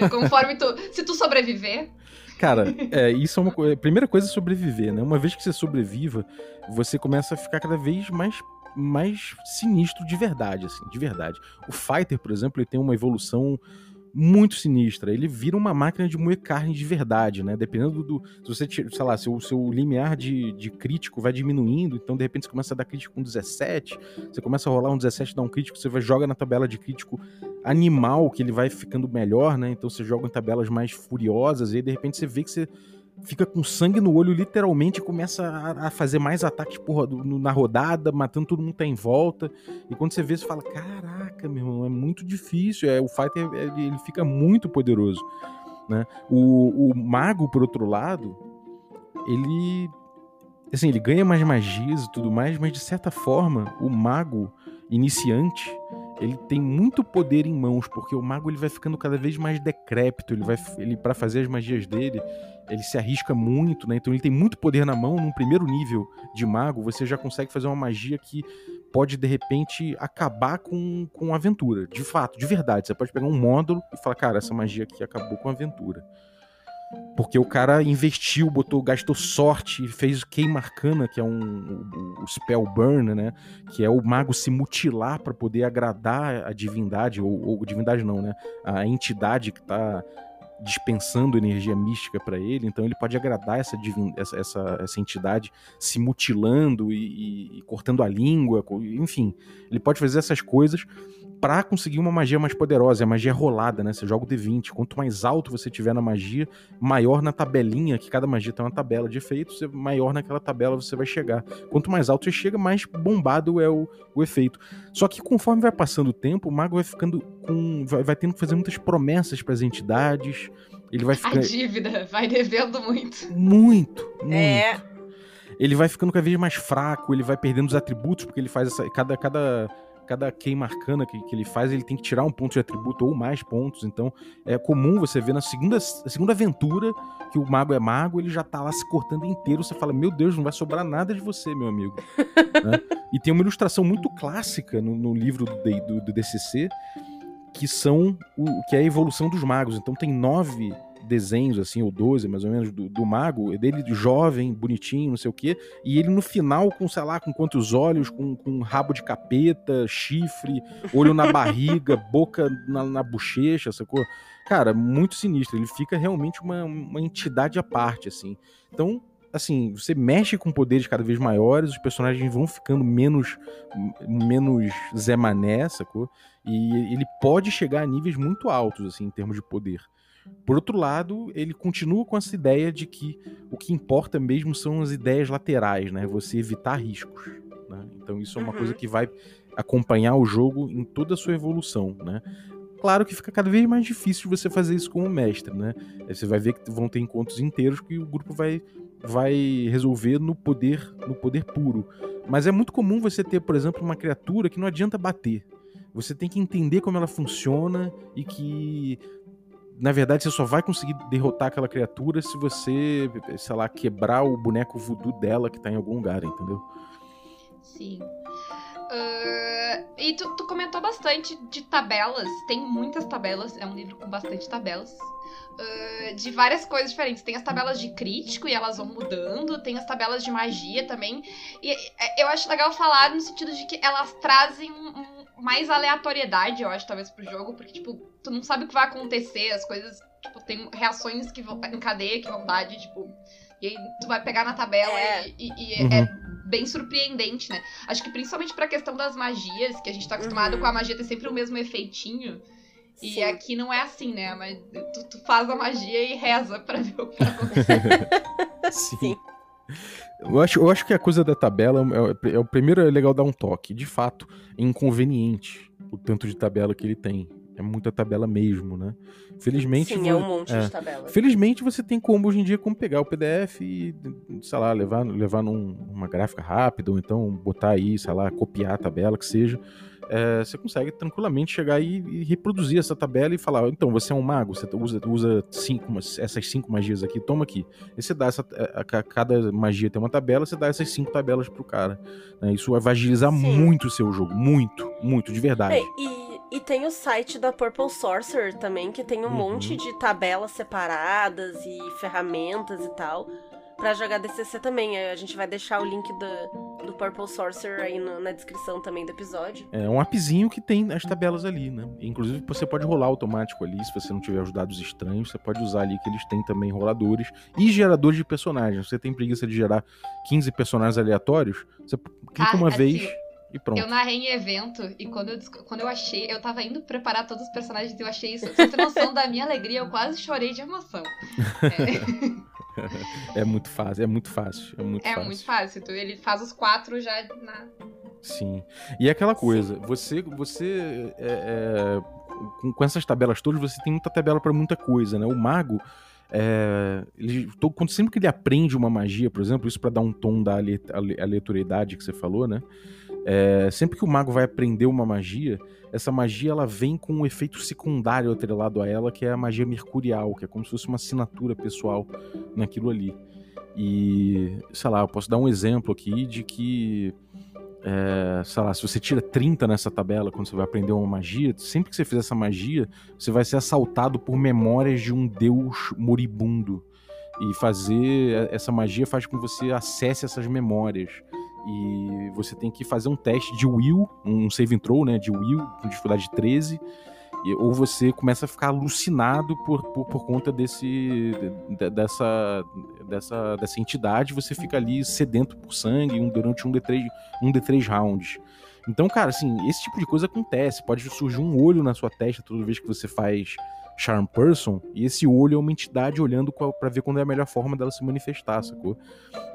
conforme tu. Se tu sobreviver. Cara, é, isso é uma coisa. A primeira coisa é sobreviver, né? Uma vez que você sobreviva, você começa a ficar cada vez mais mais sinistro de verdade, assim, de verdade. O Fighter, por exemplo, ele tem uma evolução muito sinistra. Ele vira uma máquina de moer carne de verdade, né? Dependendo do. Se você, sei lá, se o seu limiar de, de crítico vai diminuindo, então de repente você começa a dar crítico com 17, você começa a rolar um 17 dá um crítico, você vai joga na tabela de crítico animal, que ele vai ficando melhor, né? Então você joga em tabelas mais furiosas, e aí de repente você vê que você fica com sangue no olho, literalmente, e começa a, a fazer mais ataques porra, na rodada, matando todo mundo que tá em volta. E quando você vê, você fala: Caraca, meu irmão, é muito difícil. É, o fighter ele fica muito poderoso. Né? O, o mago, por outro lado, ele. Assim, ele ganha mais magias e tudo mais, mas de certa forma, o mago iniciante ele tem muito poder em mãos, porque o mago ele vai ficando cada vez mais decrépito, ele vai ele para fazer as magias dele, ele se arrisca muito, né? Então ele tem muito poder na mão, num primeiro nível de mago, você já consegue fazer uma magia que pode de repente acabar com, com a aventura, de fato, de verdade. Você pode pegar um módulo e falar, cara, essa magia aqui acabou com a aventura. Porque o cara investiu, botou, gastou sorte, fez queima arcana, que é um o, spell burn, né? Que é o mago se mutilar para poder agradar a divindade ou, ou, divindade não, né? A entidade que tá dispensando energia mística para ele, então ele pode agradar essa, divin... essa, essa, essa entidade se mutilando e, e, e cortando a língua, enfim, ele pode fazer essas coisas para conseguir uma magia mais poderosa. A magia é rolada, né? Você joga o D20. Quanto mais alto você tiver na magia, maior na tabelinha, que cada magia tem uma tabela de efeitos, maior naquela tabela você vai chegar. Quanto mais alto você chega, mais bombado é o, o efeito. Só que conforme vai passando o tempo, o mago vai ficando com. vai, vai tendo que fazer muitas promessas para as entidades. Ele vai ficar. A dívida vai devendo muito. Muito, muito. É. Ele vai ficando cada vez mais fraco, ele vai perdendo os atributos, porque ele faz essa. Cada, cada cada queima arcana que, que ele faz, ele tem que tirar um ponto de atributo ou mais pontos. Então, é comum você ver na segunda, segunda aventura que o mago é mago, ele já tá lá se cortando inteiro. Você fala, meu Deus, não vai sobrar nada de você, meu amigo. né? E tem uma ilustração muito clássica no, no livro do, do, do DCC, que são o que é a evolução dos magos. Então tem nove desenhos, assim, ou 12 mais ou menos, do, do mago, é dele jovem, bonitinho, não sei o quê, e ele no final com, sei lá, com quantos olhos, com, com rabo de capeta, chifre, olho na barriga, boca na, na bochecha, sacou? Cara, muito sinistro, ele fica realmente uma, uma entidade à parte, assim. Então, assim, você mexe com poderes cada vez maiores, os personagens vão ficando menos menos Zé Mané, sacou? E ele pode chegar a níveis muito altos, assim, em termos de poder. Por outro lado, ele continua com essa ideia de que o que importa mesmo são as ideias laterais, né? Você evitar riscos. Né? Então isso é uma uhum. coisa que vai acompanhar o jogo em toda a sua evolução, né? Claro que fica cada vez mais difícil você fazer isso como mestre, né? Você vai ver que vão ter encontros inteiros que o grupo vai, vai resolver no poder no poder puro. Mas é muito comum você ter, por exemplo, uma criatura que não adianta bater. Você tem que entender como ela funciona e que na verdade, você só vai conseguir derrotar aquela criatura se você, sei lá, quebrar o boneco voodoo dela que tá em algum lugar, entendeu? Sim. Uh, e tu, tu, comentou bastante de tabelas. Tem muitas tabelas. É um livro com bastante tabelas. Uh, de várias coisas diferentes. Tem as tabelas de crítico e elas vão mudando. Tem as tabelas de magia também. E é, eu acho legal falar no sentido de que elas trazem um, mais aleatoriedade, eu acho, talvez, pro jogo, porque, tipo, tu não sabe o que vai acontecer, as coisas, tipo, tem reações que vão em cadeia que vão dar de, tipo. E aí tu vai pegar na tabela é. e, e, e uhum. é bem surpreendente, né? Acho que principalmente pra questão das magias, que a gente tá acostumado uhum. com a magia ter sempre o mesmo efeitinho. E Sim. aqui não é assim, né? Mas tu, tu, faz a magia e reza pra ver o que vai acontecer. Sim. Eu acho, eu acho que a coisa da tabela é, é, o primeiro é legal dar um toque. De fato, é inconveniente o tanto de tabela que ele tem. É muita tabela mesmo, né? Felizmente. Sim, é um monte é, de tabela. Felizmente você tem como hoje em dia como pegar o PDF e, sei lá, levar, levar numa gráfica rápida, ou então botar aí, sei lá, copiar a tabela, que seja é, você consegue tranquilamente chegar e, e, reproduzir essa tabela e falar: então, você é um mago, você usa, usa cinco, essas cinco magias aqui, toma aqui. E você dá essa. A, a, cada magia tem uma tabela, você dá essas cinco tabelas pro cara. Né? Isso vai agilizar Sim. muito o seu jogo. Muito, muito, de verdade. É, e, e, tem o site da Purple Sorcerer também, que tem um uhum. monte de tabelas separadas e ferramentas e tal para jogar DCC também. A gente vai deixar o link do, do Purple Sorcerer aí no, na descrição também do episódio. É um appzinho que tem as tabelas ali, né? Inclusive você pode rolar automático ali, se você não tiver os dados estranhos, você pode usar ali que eles têm também roladores e geradores de personagens. Você tem preguiça de gerar 15 personagens aleatórios, você clica ah, uma assim, vez e pronto. Eu narrei em evento e quando eu, quando eu achei, eu tava indo preparar todos os personagens e eu achei isso. Você tem noção da minha alegria, eu quase chorei de emoção. É, é muito fácil, é muito fácil. É muito é fácil. muito fácil. Ele faz os quatro já na. Sim. E é aquela coisa, Sim. você, você é, é, com, com, essas tabelas todas, você tem muita tabela para muita coisa, né? O mago. É, ele, todo, sempre que ele aprende uma magia, por exemplo, isso para dar um tom da aleatoriedade que você falou, né? É, sempre que o mago vai aprender uma magia, essa magia ela vem com um efeito secundário atrelado a ela, que é a magia mercurial, que é como se fosse uma assinatura pessoal naquilo ali. E, sei lá, eu posso dar um exemplo aqui de que, é, sei lá, se você tira 30 nessa tabela quando você vai aprender uma magia, sempre que você fizer essa magia, você vai ser assaltado por memórias de um deus moribundo. E fazer essa magia faz com que você acesse essas memórias e você tem que fazer um teste de will, um save and throw, né, de will, com dificuldade 13, e, ou você começa a ficar alucinado por, por, por conta desse, de, dessa, dessa, dessa entidade, você fica ali sedento por sangue durante um D3, um D3 rounds. Então, cara, assim, esse tipo de coisa acontece. Pode surgir um olho na sua testa toda vez que você faz Charm Person, e esse olho é uma entidade olhando para ver quando é a melhor forma dela se manifestar, sacou?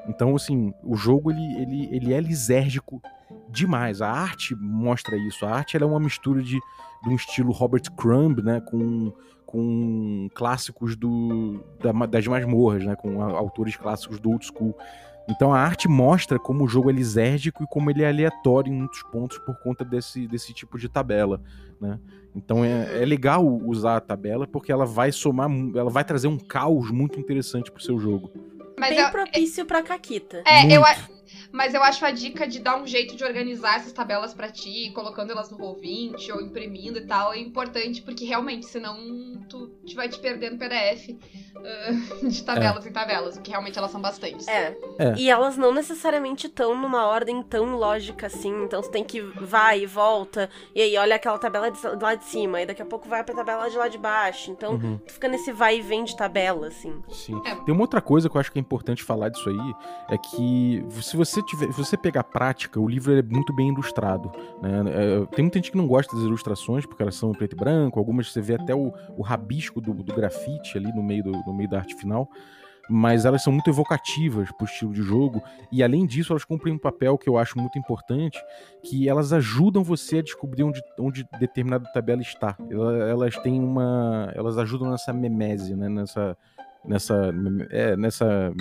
Então, assim, o jogo ele, ele, ele é lisérgico demais. A arte mostra isso. A arte é uma mistura de, de um estilo Robert Crumb, né, com, com clássicos do, da, das masmorras, né, com autores clássicos do old school. Então a arte mostra como o jogo é lisérgico e como ele é aleatório em muitos pontos por conta desse, desse tipo de tabela, né? Então é, é legal usar a tabela porque ela vai somar, ela vai trazer um caos muito interessante pro seu jogo. Mas Bem eu, propício é, pra Caquita. É, muito. eu, mas eu acho a dica de dar um jeito de organizar essas tabelas para ti, colocando elas no Roll20 ou imprimindo e tal, é importante, porque realmente, senão tu, tu vai te perder no PDF uh, de tabelas é. em tabelas, porque realmente elas são bastantes. É. é. E elas não necessariamente estão numa ordem tão lógica assim, então você tem que vai e volta, e aí olha aquela tabela de, lá de cima, e daqui a pouco vai pra tabela de lá de baixo. Então uhum. tu fica nesse vai e vem de tabela, assim. Sim. É. Tem uma outra coisa que eu acho que é importante falar disso aí, é que se você tiver, se você pegar prática, o livro é muito bem ilustrado. Né? É, tem muita gente que não gosta das ilustrações, porque elas são preto e branco, algumas você vê até o, o rabisco do, do grafite ali no meio, do, no meio da arte final mas elas são muito evocativas para o estilo de jogo e além disso elas cumprem um papel que eu acho muito importante que elas ajudam você a descobrir onde, onde determinada tabela está elas, elas têm uma elas ajudam nessa memese né nessa nessa. É, nessa.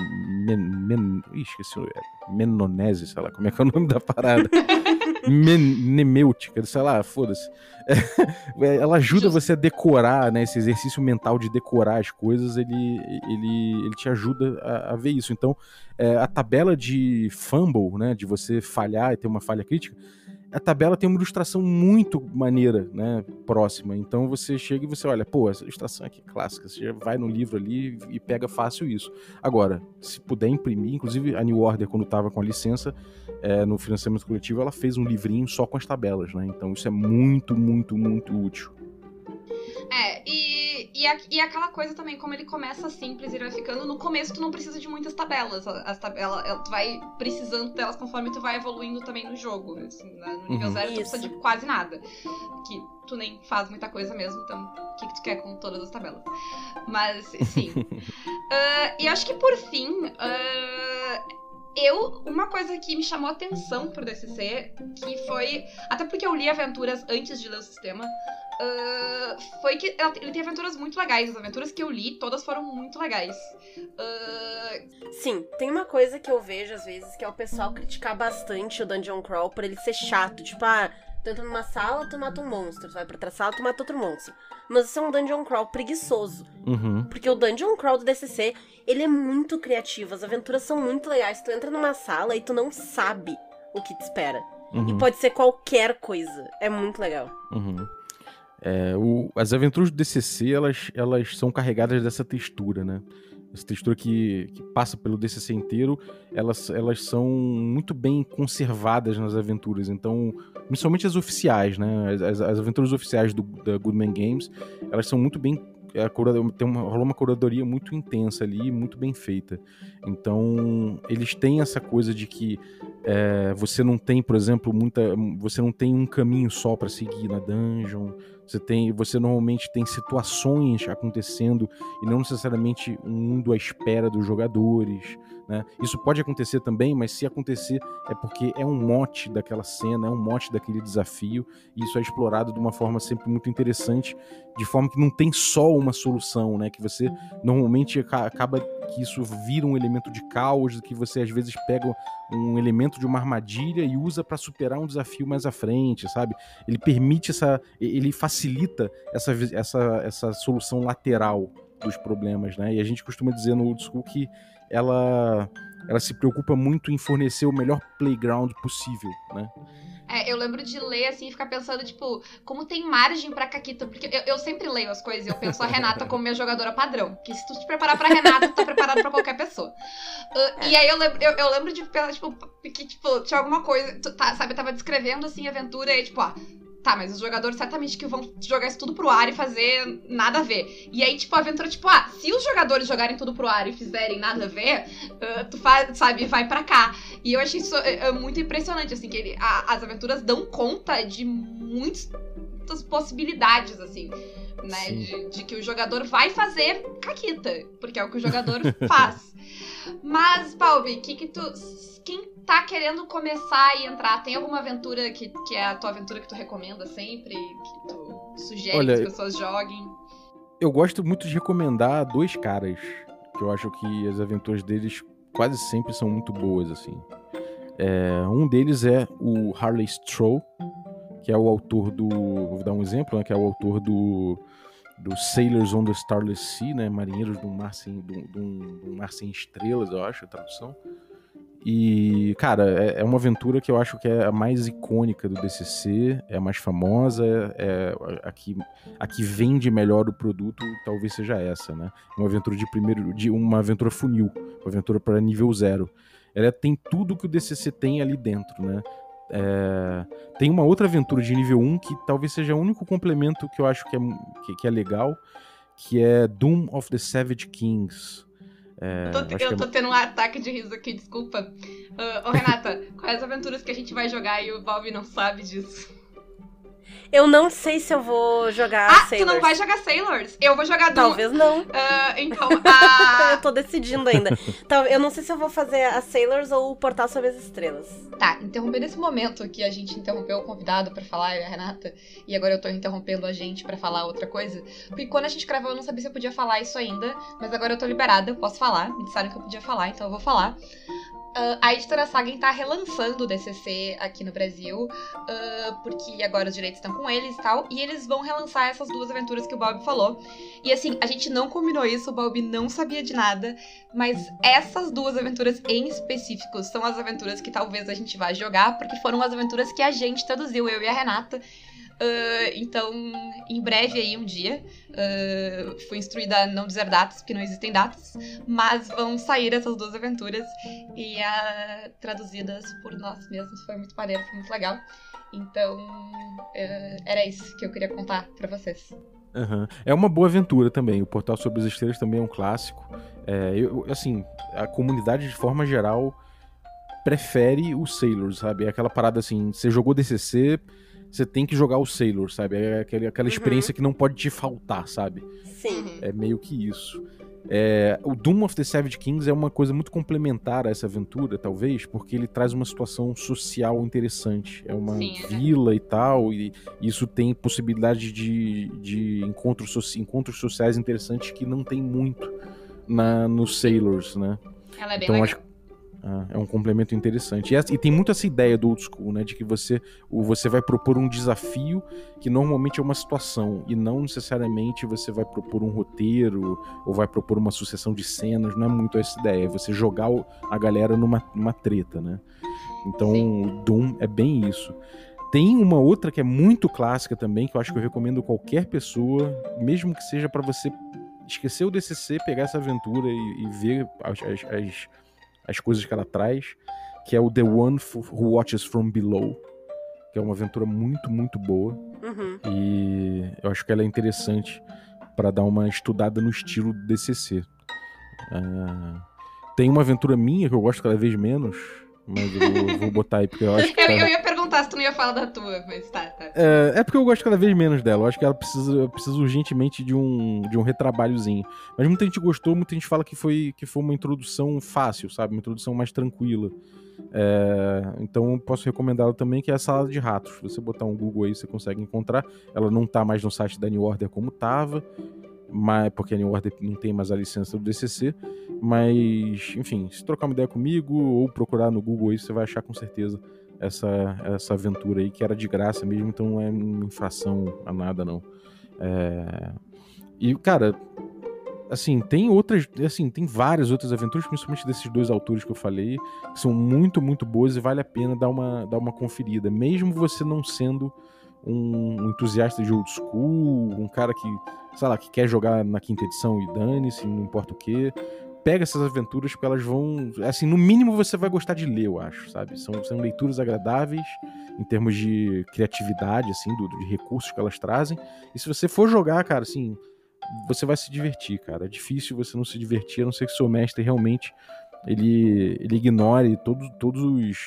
Men, men, ih, esqueci. É, menonese, sei lá, como é que é o nome da parada? Menemêutica, sei lá, foda-se. É, ela ajuda Just... você a decorar, né? Esse exercício mental de decorar as coisas, ele, ele, ele te ajuda a, a ver isso. Então, é, a tabela de fumble, né? De você falhar e ter uma falha crítica a tabela tem uma ilustração muito maneira, né, próxima. Então você chega e você olha, pô, essa ilustração aqui é clássica, você já vai no livro ali e pega fácil isso. Agora, se puder imprimir, inclusive a New Order, quando estava com a licença é, no financiamento coletivo, ela fez um livrinho só com as tabelas, né? Então isso é muito, muito, muito útil. É, e, e, a, e aquela coisa também, como ele começa simples e vai ficando, no começo tu não precisa de muitas tabelas. As tabelas, tu vai precisando delas conforme tu vai evoluindo também no jogo. Assim, né? No nível uhum. zero tu precisa de quase nada. Que tu nem faz muita coisa mesmo, então o que, que tu quer com todas as tabelas? Mas, sim. uh, e acho que por fim. Uh, eu, uma coisa que me chamou a atenção pro DCC, que foi. Até porque eu li aventuras antes de ler o sistema, uh, foi que ele tem aventuras muito legais. As aventuras que eu li, todas foram muito legais. Uh... Sim, tem uma coisa que eu vejo às vezes que é o pessoal criticar bastante o Dungeon Crawl por ele ser chato. Tipo, ah, tu entra numa sala, tu mata um monstro. Tu vai pra outra sala, tu mata outro monstro. Mas isso é um Dungeon Crawl preguiçoso. Uhum. Porque o Dungeon Crawl do DCC, ele é muito criativo. As aventuras são muito legais. Tu entra numa sala e tu não sabe o que te espera. Uhum. E pode ser qualquer coisa. É muito legal. Uhum. É, o, as aventuras do DCC, elas, elas são carregadas dessa textura, né? Essa textura que, que passa pelo DCC inteiro, elas, elas são muito bem conservadas nas aventuras. Então, principalmente as oficiais, né? As, as aventuras oficiais do, da Goodman Games, elas são muito bem a tem uma, rolou uma curadoria muito intensa ali, muito bem feita. Então, eles têm essa coisa de que é, você não tem, por exemplo, muita. Você não tem um caminho só para seguir na dungeon. Você tem, você normalmente tem situações acontecendo e não necessariamente um mundo à espera dos jogadores. Né? Isso pode acontecer também, mas se acontecer é porque é um mote daquela cena, é um mote daquele desafio, e isso é explorado de uma forma sempre muito interessante, de forma que não tem só uma solução, né? Que você normalmente acaba que isso vira um elemento de caos, que você às vezes pega um elemento de uma armadilha e usa para superar um desafio mais à frente, sabe? Ele permite essa, ele facilita essa, essa, essa solução lateral dos problemas, né? E a gente costuma dizer no old school que ela ela se preocupa muito em fornecer o melhor playground possível, né? É, eu lembro de ler assim e ficar pensando, tipo, como tem margem pra Caquita. Porque eu, eu sempre leio as coisas e eu penso a Renata como minha jogadora padrão. Que se tu te preparar pra Renata, tu tá preparado pra qualquer pessoa. Uh, e aí eu lembro, eu, eu lembro de pensar, tipo, que, tipo, tinha alguma coisa. Tu, tá, sabe, eu tava descrevendo assim a aventura e, tipo, ó. Tá, mas os jogadores certamente que vão jogar isso tudo pro ar e fazer nada a ver. E aí, tipo, a aventura, tipo, ah, se os jogadores jogarem tudo pro ar e fizerem nada a ver, uh, tu faz, sabe, vai para cá. E eu achei isso uh, muito impressionante, assim, que ele, a, as aventuras dão conta de muitas possibilidades, assim, né? De, de, que o jogador vai fazer caquita, porque é o que o jogador faz. Mas, Palbi, que que tu. Quem tá querendo começar e entrar, tem alguma aventura que, que é a tua aventura que tu recomenda sempre? Que tu sugere Olha, que as pessoas joguem? Eu gosto muito de recomendar dois caras. Que eu acho que as aventuras deles quase sempre são muito boas, assim. É, um deles é o Harley Stroh, que é o autor do. Vou dar um exemplo, né? Que é o autor do do Sailors on the Starless Sea, né? Marinheiros do Mar Sem, do, do, do Mar Sem Estrelas, eu acho, a tradução. E, cara, é, é, uma aventura que eu acho que é a mais icônica do DCC, é a mais famosa, é a que, a que vende melhor o produto, talvez seja essa, né? Uma aventura de primeiro, de uma aventura funil, uma aventura para nível zero. Ela tem tudo que o DCC tem ali dentro, né? É, tem uma outra aventura de nível 1 que talvez seja o único complemento que eu acho que é, que, que é legal, que é Doom of the Savage Kings. É, eu tô, eu tô é... tendo um ataque de riso aqui, desculpa. Uh, ô, Renata, quais as aventuras que a gente vai jogar e o Bob não sabe disso? Eu não sei se eu vou jogar ah, Sailors. tu não vai jogar Sailors? Eu vou jogar. Talvez não. Uh, então, a... eu tô decidindo ainda. Então, eu não sei se eu vou fazer a Sailors ou o Portal sobre as Estrelas. Tá, interrompendo esse momento que a gente interrompeu o convidado para falar, a Renata, e agora eu tô interrompendo a gente para falar outra coisa. Porque quando a gente gravou, eu não sabia se eu podia falar isso ainda, mas agora eu tô liberada, eu posso falar. Me disseram que eu podia falar, então eu vou falar. Uh, a editora Sagen tá relançando o DCC aqui no Brasil, uh, porque agora os direitos estão com eles e tal, e eles vão relançar essas duas aventuras que o Bob falou. E assim, a gente não combinou isso, o Bob não sabia de nada, mas essas duas aventuras em específico são as aventuras que talvez a gente vá jogar, porque foram as aventuras que a gente traduziu, eu e a Renata. Uh, então, em breve aí, um dia, uh, fui instruída a não dizer datas, porque não existem datas, mas vão sair essas duas aventuras e uh, traduzidas por nós mesmos. Foi muito maneiro, foi muito legal. Então, era isso que eu queria contar para vocês. Uhum. É uma boa aventura também. O Portal sobre as Estrelas também é um clássico. É, eu, assim, a comunidade de forma geral prefere o Sailor, sabe? É aquela parada assim, você jogou DCC, você tem que jogar o Sailor, sabe? É aquela, aquela uhum. experiência que não pode te faltar, sabe? Sim. Uhum. É meio que isso. É, o Doom of the Savage Kings é uma coisa muito complementar a essa aventura, talvez, porque ele traz uma situação social interessante. É uma Sim, é. vila e tal, e isso tem possibilidade de, de encontros, encontros sociais interessantes que não tem muito na, nos Sailors, né? Ela é bem então, legal. Acho, ah, é um complemento interessante. E, e, tem muito essa ideia do old school, né? De que você, você vai propor um desafio que normalmente é uma situação, e não necessariamente você vai propor um roteiro ou vai propor uma sucessão de cenas. Não é muito essa ideia. É você jogar a galera numa, numa treta, né? Então, Sim. Doom é bem isso. Tem uma outra que é muito clássica também, que eu acho que eu recomendo qualquer pessoa, mesmo que seja para você esquecer o DCC, pegar essa aventura e, e ver as, as, as as coisas que ela traz, que é o The One Who Watches From Below, que é uma aventura muito, muito boa. Uhum. E eu acho que ela é interessante para dar uma estudada no estilo DCC. Uh, é, tem uma aventura minha que eu gosto cada vez menos, mas eu vou botar aí porque eu acho que. eu, tá... eu ia perguntar não ia falar da tua, mas tá, tá. É, é porque eu gosto cada vez menos dela. Eu acho que ela precisa, precisa urgentemente de um, de um retrabalhozinho. Mas muita gente gostou, muita gente fala que foi, que foi uma introdução fácil, sabe? Uma introdução mais tranquila. É, então posso recomendá-la também, que é a Salada de Ratos. Se você botar um Google aí, você consegue encontrar. Ela não tá mais no site da New Order como tava. mas, porque a New Order não tem mais a licença do DCC, mas, enfim, se trocar uma ideia comigo ou procurar no Google aí, você vai achar com certeza essa, essa aventura aí, que era de graça mesmo, então não é infração a nada, não. É... E, cara, assim, tem outras, assim, tem várias outras aventuras, principalmente desses dois autores que eu falei, que são muito, muito boas e vale a pena dar uma, dar uma conferida, mesmo você não sendo um entusiasta de old school, um cara que, sei lá, que quer jogar na quinta edição e dane-se, não importa o que. Pega essas aventuras porque elas vão. Assim, no mínimo você vai gostar de ler, eu acho, sabe? São, são leituras agradáveis em termos de criatividade, assim, do, de recursos que elas trazem. E se você for jogar, cara, assim, você vai se divertir, cara. É difícil você não se divertir, a não ser que seu mestre realmente ele, ele ignore todos, todos os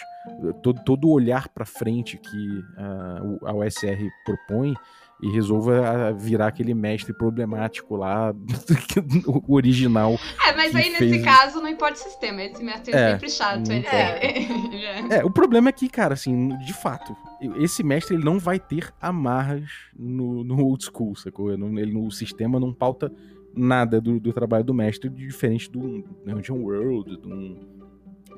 todo, todo o olhar para frente que uh, a OSR propõe e resolva virar aquele mestre problemático lá, o original. É, mas aí nesse caso não importa o sistema, esse mestre é, é sempre chato. Ele é... é, o problema é que, cara, assim, de fato, esse mestre ele não vai ter amarras no, no old school, sacou? Ele, no sistema não pauta nada do, do trabalho do mestre, diferente do Dungeon World, do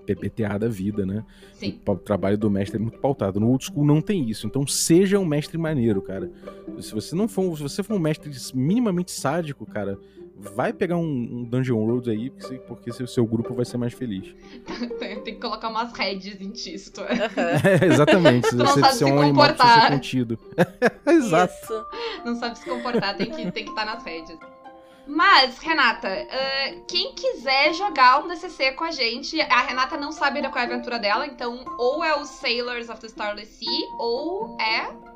PPTA da vida, né? Sim. O trabalho do mestre é muito pautado. No old school não tem isso. Então seja um mestre maneiro, cara. Se você não for, se você for um mestre minimamente sádico, cara, vai pegar um, um Dungeon World aí, porque, porque o seu grupo vai ser mais feliz. tem, que colocar umas redes em tisto. É. é, exatamente. Tu não você sabe se um comportar. contido. Exato. Isso. Não sabe se comportar, tem que estar tem que tá nas redes. Mas, Renata, uh, quem quiser jogar um DCC com a gente, a Renata não sabe ainda qual é a aventura dela, então ou é o Sailors of the Starless Sea, ou é...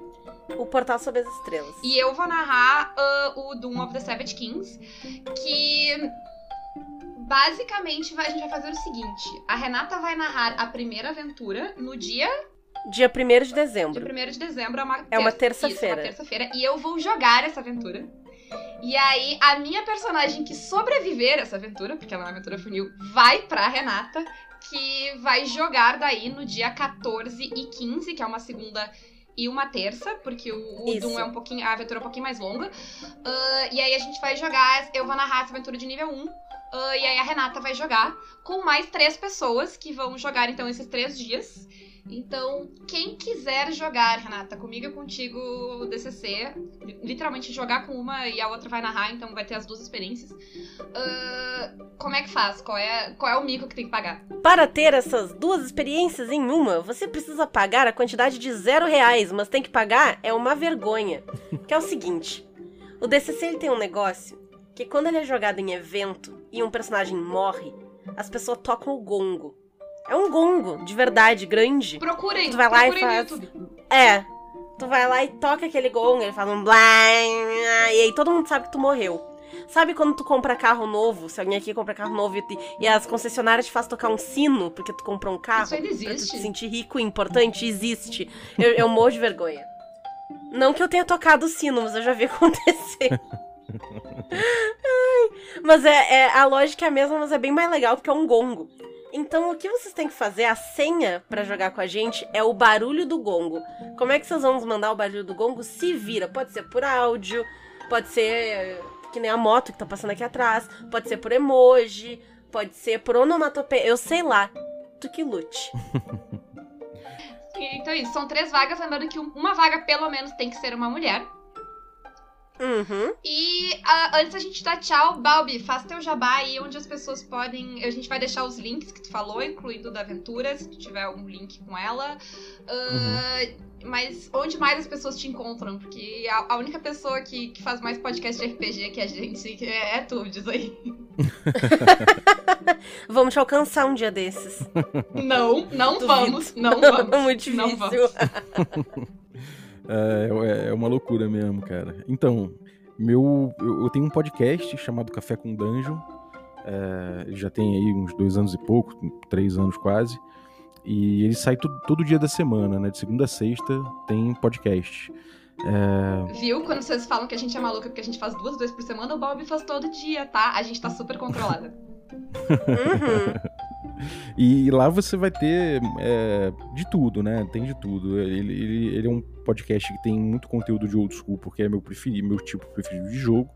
O Portal sobre as Estrelas. E eu vou narrar uh, o Doom of the Savage Kings, que basicamente a gente vai fazer o seguinte: a Renata vai narrar a primeira aventura no dia. Dia 1 de dezembro. Dia 1 de dezembro é uma, é uma terça-feira. É uma terça-feira. E eu vou jogar essa aventura. E aí, a minha personagem que sobreviver essa aventura, porque ela é uma aventura funil, vai pra Renata, que vai jogar daí no dia 14 e 15, que é uma segunda e uma terça, porque o, o Doom é um pouquinho. A aventura é um pouquinho mais longa. Uh, e aí a gente vai jogar. Eu vou narrar essa aventura de nível 1. Uh, e aí a Renata vai jogar com mais três pessoas que vão jogar então esses três dias. Então, quem quiser jogar, Renata, comigo e contigo DCC, literalmente jogar com uma e a outra vai narrar, então vai ter as duas experiências. Uh, como é que faz? Qual é, qual é o mico que tem que pagar? Para ter essas duas experiências em uma, você precisa pagar a quantidade de zero reais, mas tem que pagar é uma vergonha. Que é o seguinte: o DCC ele tem um negócio que quando ele é jogado em evento e um personagem morre, as pessoas tocam o gongo. É um gongo, de verdade, grande. Procurem, tu vai lá e faz... É. Tu vai lá e toca aquele gongo, ele faz um blá, e aí todo mundo sabe que tu morreu. Sabe quando tu compra carro novo? Se alguém aqui compra carro novo e, e as concessionárias te fazem tocar um sino porque tu comprou um carro? Isso ainda existe. Pra tu te sentir rico e importante? Existe. Eu, eu morro de vergonha. Não que eu tenha tocado o sino, mas eu já vi acontecer. Ai, mas é, é, a lógica é a mesma, mas é bem mais legal porque é um gongo. Então, o que vocês têm que fazer, a senha para jogar com a gente é o barulho do gongo. Como é que vocês vão mandar o barulho do gongo? Se vira. Pode ser por áudio, pode ser eh, que nem a moto que tá passando aqui atrás, pode ser por emoji, pode ser por onomatopeia. Eu sei lá. Tu que lute. então, isso. São três vagas. Lembrando que uma vaga, pelo menos, tem que ser uma mulher. Uhum. E uh, antes da gente dar tchau, Balbi, faz teu jabá aí onde as pessoas podem. A gente vai deixar os links que tu falou, incluindo da aventura, se tu tiver algum link com ela. Uh, uhum. Mas onde mais as pessoas te encontram? Porque a, a única pessoa que, que, faz mais podcast de RPG que a gente é, é tu, diz aí. vamos te alcançar um dia desses. Não, não Duvido. vamos. Não vamos. Muito difícil. Não vamos. É, é, é uma loucura mesmo, cara. Então, meu, eu, eu tenho um podcast chamado Café com Dungeon. É, já tem aí uns dois anos e pouco, três anos quase. E ele sai todo, todo dia da semana, né? De segunda a sexta tem podcast. É... Viu? Quando vocês falam que a gente é maluca porque a gente faz duas vezes por semana, o Bob faz todo dia, tá? A gente tá super controlada. uhum. E lá você vai ter é, de tudo, né? Tem de tudo. Ele, ele, ele, é um podcast que tem muito conteúdo de old school, porque é meu preferido, meu tipo preferido de jogo.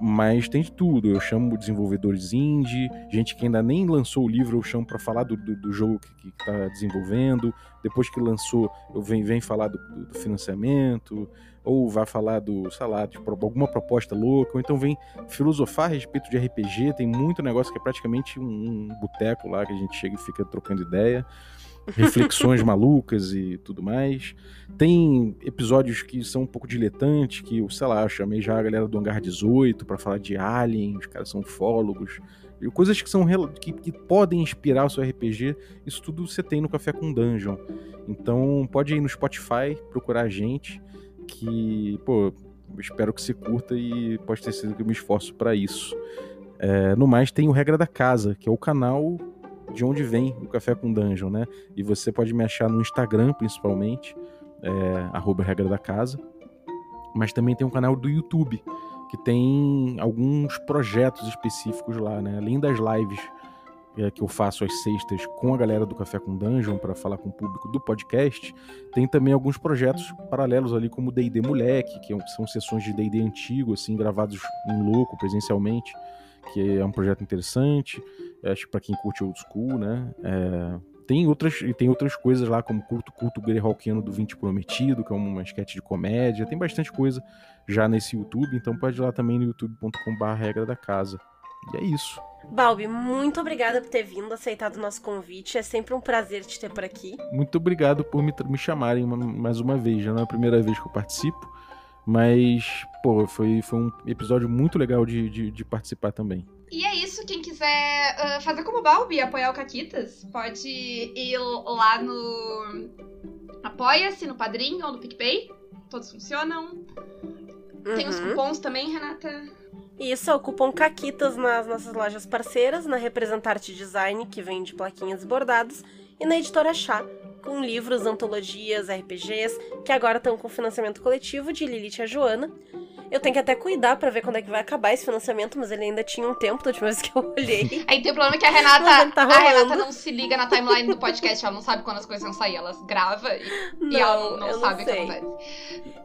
Mas tem de tudo. Eu chamo desenvolvedores indie, gente que ainda nem lançou o livro, eu chamo para falar do, do, do, jogo que, está desenvolvendo. Depois que lançou, eu venho, venho falar do, do, financiamento, ou vai falar do, sei lá, de alguma proposta louca, ou então vem filosofar a respeito de RPG. Tem muito negócio que é praticamente um, um boteco lá que a gente chega e fica trocando ideia reflexões malucas e tudo mais. Tem episódios que são um pouco diletantes, que eu, sei lá, eu chamei já a galera do Hangar 18 para falar de Alien, os caras são ufólogos. E coisas que são que, que, podem inspirar o seu RPG, isso tudo você tem no Café com Dungeon. Então pode ir no Spotify, procurar a gente, que, pô, espero que você curta e pode ter sido que eu me esforço para isso. É, no mais, tem o Regra da Casa, que é o canal de onde vem o Café com Dungeon, né? E você pode me achar no Instagram, principalmente, é, regra da casa. Mas também tem um canal do YouTube, que tem alguns projetos específicos lá, né? Além das lives é, que eu faço às sextas com a galera do Café com Dungeon para falar com o público do podcast, tem também alguns projetos paralelos ali, como D&D Moleque, que é são sessões de D&D antigo, assim, gravados em louco, presencialmente, que é um projeto interessante, acho para quem curte old school, né? É, tem outras, tem outras coisas lá, como Culto Culto Greyhawkiano do 20 Prometido, que é uma sketch de comédia. Tem bastante coisa já nesse YouTube, então pode ir lá também no youtube.com.br regra da casa. E é isso. Balbi, muito obrigada por ter vindo, aceitado o nosso convite. É sempre um prazer te ter por aqui. Muito obrigado por me, me chamarem uma, mais uma vez. Já não é a primeira vez que eu participo, mas, pô, foi, foi um episódio muito legal de, de, de participar também. E é isso, quem quiser uh, fazer como o Balbi e apoiar o Caquitas, pode ir lá no Apoia-se, no Padrim ou no PicPay. Todos funcionam. Uhum. Tem os uhum. cupons também, Renata? Isso, é o cupom CAQUITAS nas nossas lojas parceiras, na Representarte Design, que vende plaquinhas bordadas, e na Editora Chá, com livros, antologias, RPGs, que agora estão com financiamento coletivo de Lilith e a Joana. Eu tenho que até cuidar para ver quando é que vai acabar esse financiamento, mas ele ainda tinha um tempo da última vez que eu olhei. Aí tem o problema que a Renata, tá a Renata não se liga na timeline do podcast, ela não sabe quando as coisas vão sair, ela grava e, não, e ela não, não sabe o que acontece.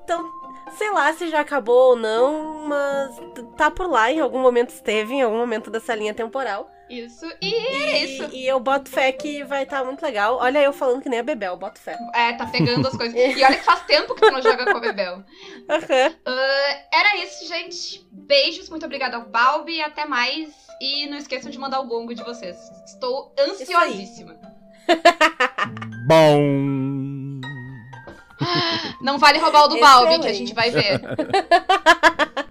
Então, sei lá se já acabou ou não, mas tá por lá, em algum momento esteve, em algum momento dessa linha temporal. Isso. E é isso. E eu boto fé que vai estar tá muito legal. Olha eu falando que nem a Bebel, boto fé. É, tá pegando as coisas. E olha que faz tempo que tu não joga com a Bebel. Uhum. Uh, era isso, gente. Beijos, muito obrigada ao Balbi. Até mais. E não esqueçam de mandar o gongo de vocês. Estou ansiosíssima. Bom. Não vale roubar o do Balbi, que a gente vai ver.